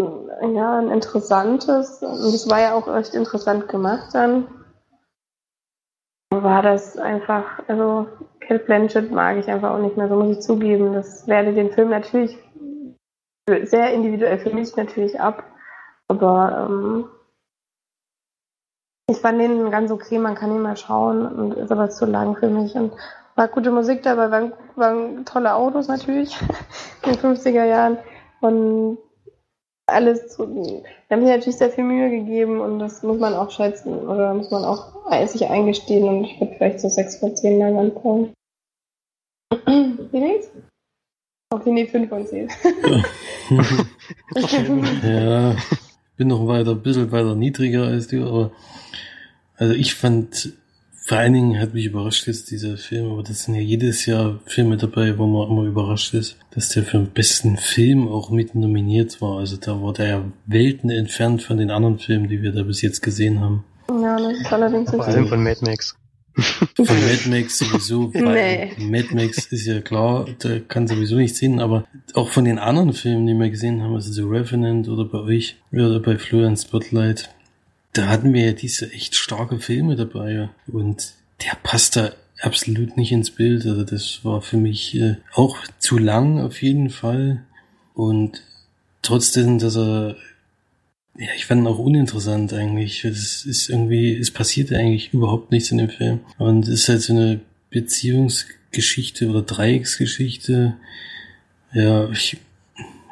ja ein interessantes und es war ja auch recht interessant gemacht dann. War das einfach, also Kate Blanchett mag ich einfach auch nicht mehr, so muss ich zugeben. Das werde den Film natürlich sehr individuell für mich natürlich ab, aber ähm, ich fand den ganz okay, man kann ihn mal schauen und ist aber zu lang für mich und war gute Musik dabei, waren, waren tolle Autos natürlich (laughs) in den 50er Jahren. Und alles, wir haben sich natürlich sehr viel Mühe gegeben und das muss man auch schätzen oder muss man auch sich eingestehen und ich würde vielleicht so 6 von 10 lang anfangen. (clears throat) Wie nichts? Okay, nee, 5 von 10. (laughs) ja, bin noch weiter, ein bisschen weiter niedriger als du, aber also ich fand vor allen Dingen hat mich überrascht jetzt dieser Film, aber das sind ja jedes Jahr Filme dabei, wo man immer überrascht ist, dass der für den besten Film auch mit nominiert war. Also da war der ja Welten entfernt von den anderen Filmen, die wir da bis jetzt gesehen haben. Ja, das ist allerdings Vor allem von Mad Max. Von Mad Max sowieso. (laughs) nee. Mad Max ist ja klar, der kann sowieso nicht sehen, aber auch von den anderen Filmen, die wir gesehen haben, also The Revenant oder bei euch oder bei Florian Spotlight, da hatten wir ja diese echt starke Filme dabei und der passt da absolut nicht ins Bild. Also das war für mich äh, auch zu lang auf jeden Fall und trotzdem, dass er ja, ich fand ihn auch uninteressant eigentlich. Es ist irgendwie, es passiert eigentlich überhaupt nichts in dem Film. Und es ist halt so eine Beziehungsgeschichte oder Dreiecksgeschichte. Ja, ich,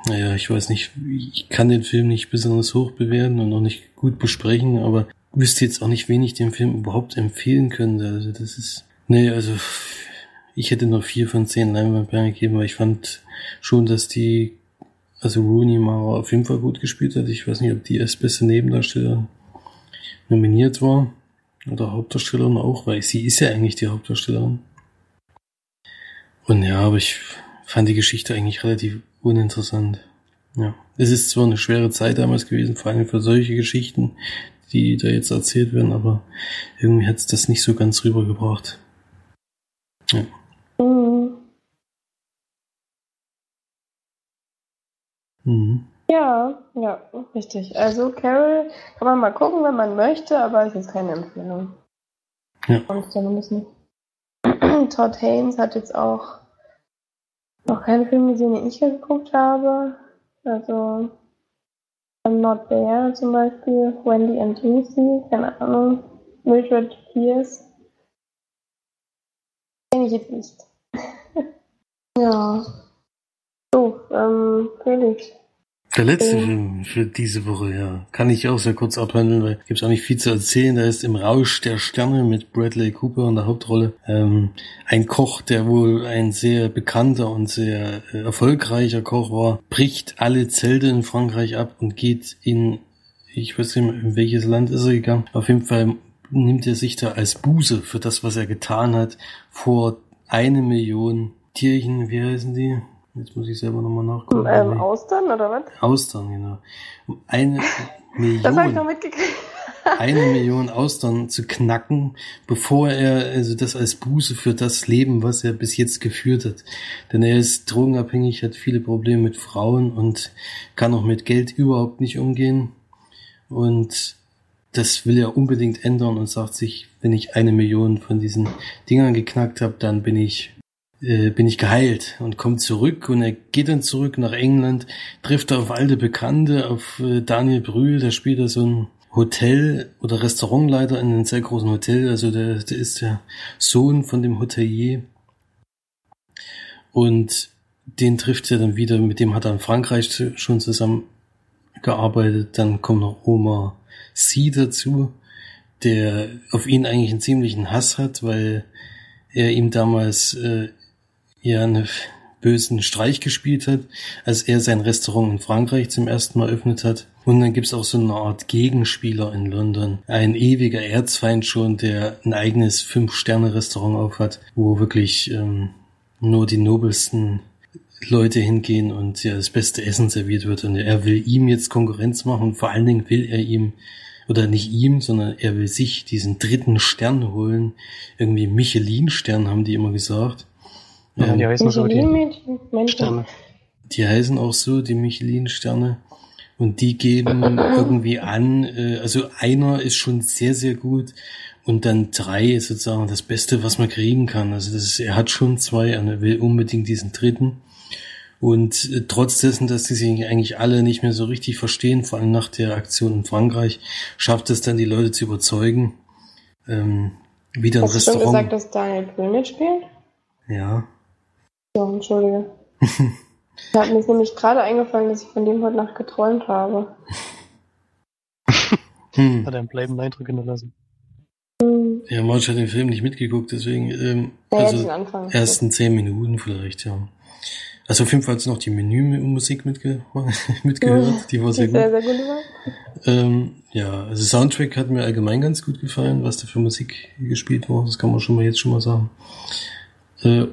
naja, ich weiß nicht, ich kann den Film nicht besonders hoch bewerten und auch nicht gut besprechen, aber wüsste jetzt auch nicht, wen ich dem Film überhaupt empfehlen könnte. Also das ist, nee, also ich hätte noch vier von zehn Leinwandperlen gegeben, weil ich fand schon, dass die, also Rooney Mara auf jeden Fall gut gespielt hat. Ich weiß nicht, ob die als beste Nebendarstellerin nominiert war. Oder Hauptdarstellerin auch, weil sie ist ja eigentlich die Hauptdarstellerin. Und ja, aber ich fand die Geschichte eigentlich relativ uninteressant. Ja. Es ist zwar eine schwere Zeit damals gewesen, vor allem für solche Geschichten, die da jetzt erzählt werden, aber irgendwie hat es das nicht so ganz rübergebracht. Ja. Mhm. Mhm. Ja, ja, richtig. Also Carol kann man mal gucken, wenn man möchte, aber es ist keine Empfehlung. Ja. Und nicht. (clears throat) Todd Haynes hat jetzt auch noch keinen Film gesehen, den ich geguckt habe. Also I'm Not There zum Beispiel, Wendy and Lucy, keine Ahnung, Mildred Pierce. Kenne ich jetzt nicht. (laughs) ja. So, ähm, Felix. Der letzte ähm, Film für diese Woche, ja. Kann ich auch sehr kurz abhandeln, weil gibt's auch nicht viel zu erzählen. Da ist im Rausch der Sterne mit Bradley Cooper in der Hauptrolle. Ähm, ein Koch, der wohl ein sehr bekannter und sehr äh, erfolgreicher Koch war, bricht alle Zelte in Frankreich ab und geht in ich weiß nicht mehr, in welches Land ist er gegangen. Auf jeden Fall nimmt er sich da als Buße für das, was er getan hat, vor eine Million Tierchen, wie heißen die? Jetzt muss ich selber nochmal nachgucken. Ähm, Austern oder was? Austern, genau. Um eine Million. Das habe ich noch mitgekriegt. (laughs) eine Million Austern zu knacken, bevor er also das als Buße für das Leben, was er bis jetzt geführt hat. Denn er ist drogenabhängig, hat viele Probleme mit Frauen und kann auch mit Geld überhaupt nicht umgehen. Und das will er unbedingt ändern und sagt sich, wenn ich eine Million von diesen Dingern geknackt habe, dann bin ich äh, bin ich geheilt und kommt zurück und er geht dann zurück nach England, trifft auf alte Bekannte, auf äh, Daniel Brühl, der spielt da so ein Hotel- oder Restaurantleiter in einem sehr großen Hotel, also der, der ist der Sohn von dem Hotelier. Und den trifft er dann wieder, mit dem hat er in Frankreich schon zusammengearbeitet, dann kommt noch Oma Sie dazu, der auf ihn eigentlich einen ziemlichen Hass hat, weil er ihm damals äh, ja einen bösen Streich gespielt hat, als er sein Restaurant in Frankreich zum ersten Mal eröffnet hat. Und dann gibt's auch so eine Art Gegenspieler in London. Ein ewiger Erzfeind schon, der ein eigenes Fünf-Sterne-Restaurant aufhat, wo wirklich ähm, nur die nobelsten Leute hingehen und ja das beste Essen serviert wird. Und er will ihm jetzt Konkurrenz machen vor allen Dingen will er ihm oder nicht ihm, sondern er will sich diesen dritten Stern holen. Irgendwie Michelin-Stern haben die immer gesagt. Ja, die heißen so die. Sterne. Die heißen auch so, die Michelin-Sterne. Und die geben (clears throat) irgendwie an, äh, also einer ist schon sehr, sehr gut. Und dann drei ist sozusagen das Beste, was man kriegen kann. Also das ist, er hat schon zwei und er will unbedingt diesen dritten. Und äh, trotz dessen, dass die sich eigentlich alle nicht mehr so richtig verstehen, vor allem nach der Aktion in Frankreich, schafft es dann die Leute zu überzeugen, ähm, wieder ein Hast du schon Restaurant. gesagt, dass Daniel Brühl mitspielt? ja. Ja, entschuldige. Habe mir ist nämlich gerade eingefallen, dass ich von dem heute Nacht geträumt habe. (laughs) Hm. Hat er einen bleibenden Eindruck hinterlassen. Hm. Ja, Marge hat den Film nicht mitgeguckt, deswegen, ähm, Ja, also ersten zehn Minuten vielleicht, ja. Also auf jeden Fall hat sie noch die Menümusik mitge (laughs) mitgehört, die war sehr sehr, gut. sehr gut war. Ähm, ja, also Soundtrack hat mir allgemein ganz gut gefallen, was da für Musik gespielt wurde, das kann man schon mal jetzt schon mal sagen. Äh,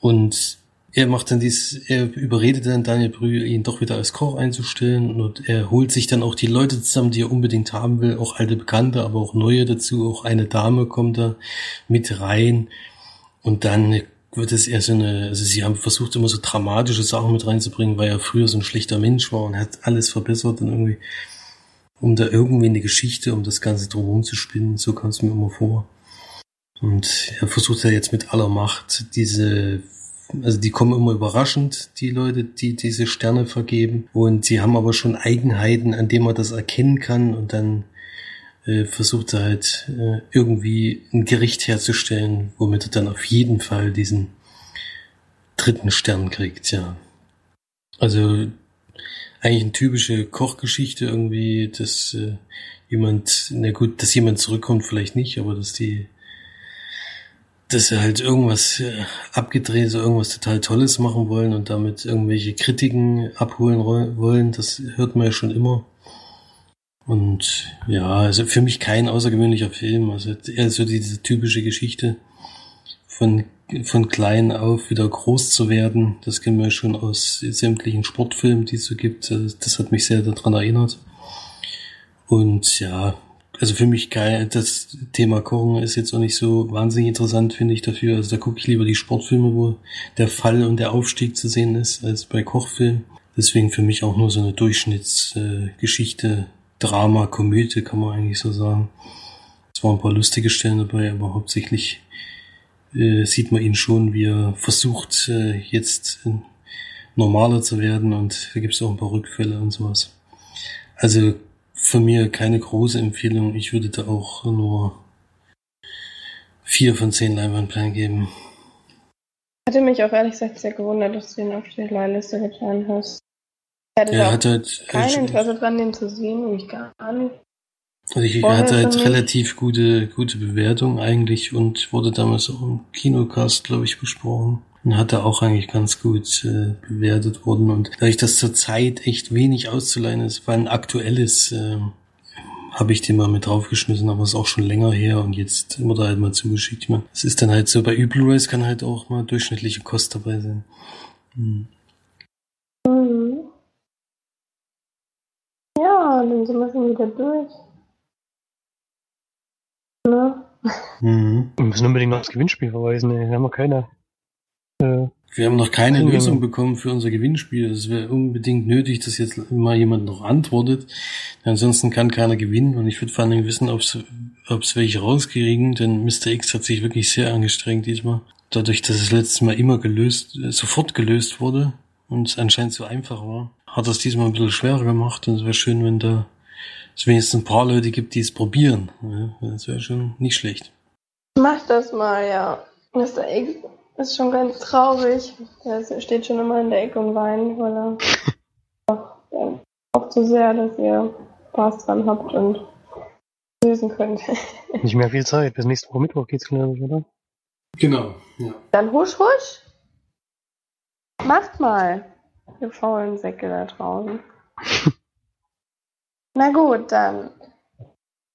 und er macht dann dies, er überredet dann Daniel Brühl, ihn doch wieder als Koch einzustellen. Und er holt sich dann auch die Leute zusammen, die er unbedingt haben will, auch alte Bekannte, aber auch neue dazu, auch eine Dame kommt da mit rein. Und dann wird es eher so eine, also sie haben versucht immer so dramatische Sachen mit reinzubringen, weil er früher so ein schlechter Mensch war und hat alles verbessert und irgendwie, um da irgendwie eine Geschichte, um das Ganze drumherum zu spinnen, so kam es mir immer vor. Und er versucht ja jetzt mit aller Macht diese, also die kommen immer überraschend, die Leute, die diese Sterne vergeben. Und sie haben aber schon Eigenheiten, an denen man das erkennen kann. Und dann äh, versucht er halt äh, irgendwie ein Gericht herzustellen, womit er dann auf jeden Fall diesen dritten Stern kriegt, ja. Also eigentlich eine typische Kochgeschichte irgendwie, dass äh, jemand, na gut, dass jemand zurückkommt, vielleicht nicht, aber dass die dass sie halt irgendwas äh, abgedreht, so irgendwas total Tolles machen wollen und damit irgendwelche Kritiken abholen wollen, das hört man ja schon immer. Und ja, also für mich kein außergewöhnlicher Film, also eher so diese typische Geschichte von, von klein auf wieder groß zu werden. Das kennen wir schon aus sämtlichen Sportfilmen, die es so gibt. Also Das hat mich sehr daran erinnert. Und ja, also für mich geil, das Thema Kochen ist jetzt auch nicht so wahnsinnig interessant, finde ich dafür. Also da gucke ich lieber die Sportfilme, wo der Fall und der Aufstieg zu sehen ist, als bei Kochfilmen. Deswegen für mich auch nur so eine Durchschnittsgeschichte, Drama, Komödie, kann man eigentlich so sagen. Es waren ein paar lustige Stellen dabei, aber hauptsächlich äh, sieht man ihn schon, wie er versucht, äh, jetzt normaler zu werden und da gibt es auch ein paar Rückfälle und sowas. Also von mir keine große Empfehlung. Ich würde da auch nur vier von zehn Leinwandperlen geben. Hatte mich auch ehrlich gesagt sehr gewundert, dass du ihn auf die Leihliste getan hast. Ich hatte Er hat halt, kein Interesse dran, den zu sehen, nämlich gar nicht. also ich, er vorher hat halt relativ gute, gute Bewertung eigentlich und wurde damals auch im Kinocast, glaube ich, besprochen. Und hat er auch eigentlich ganz gut äh, bewertet worden. Und dadurch, dass zur Zeit echt wenig auszuleihen ist, weil ein aktuelles, äh, habe ich den mal mit draufgeschmissen, aber ist auch schon länger her und jetzt immer da halt mal zugeschickt. Ich meine, es ist dann halt so, bei Blu-rays kann halt auch mal durchschnittliche Kost dabei sein. Hm. Mhm. Ja, dann sind wir schon wieder durch. Ne? (laughs) Mhm. Wir müssen unbedingt noch das Gewinnspiel verweisen, ey. Wir haben noch keine. Wir haben noch keine Eingänge. Lösung bekommen für unser Gewinnspiel. Es wäre unbedingt nötig, dass jetzt mal jemand noch antwortet. Ansonsten kann keiner gewinnen und ich würde vor allen Dingen wissen, ob es welche rauskriegen, denn Mr. X hat sich wirklich sehr angestrengt diesmal. Dadurch, dass es letztes Mal immer gelöst, äh, sofort gelöst wurde und es anscheinend so einfach war, hat es diesmal ein bisschen schwerer gemacht und es wäre schön, wenn da es wenigstens ein paar Leute gibt, die es probieren. Das wäre schon nicht schlecht. Mach das mal, ja. Mr. X ist schon ganz traurig. Er steht schon immer in der Ecke und weint, weil er er hofft so sehr, dass ihr Spaß dran habt und lösen könnt. (laughs) nicht mehr viel Zeit. Bis nächste Woche Mittwoch geht's, glaube ich, oder? Genau, ja. Dann husch, husch. Macht mal, ihr faulen Säcke da draußen. (laughs) Na gut, dann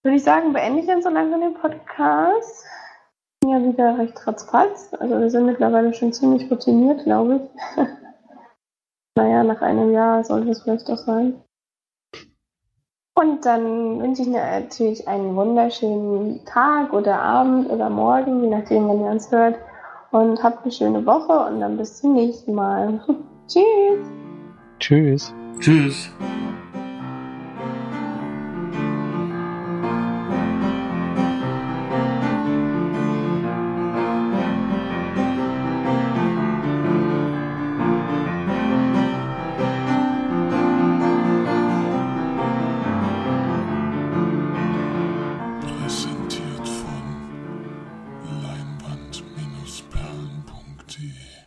würde ich sagen, beende ich jetzt so langsam den Podcast. Ja wieder recht ratzfatz. Also wir sind mittlerweile schon ziemlich routiniert, glaube ich. (laughs) naja, nach einem Jahr sollte es vielleicht auch sein. Und dann wünsche ich mir natürlich einen wunderschönen Tag oder Abend oder Morgen, je nachdem, wann ihr uns hört. Und habt eine schöne Woche und dann bis zum nächsten Mal. (laughs) Tschüss! Tschüss. Tschüss.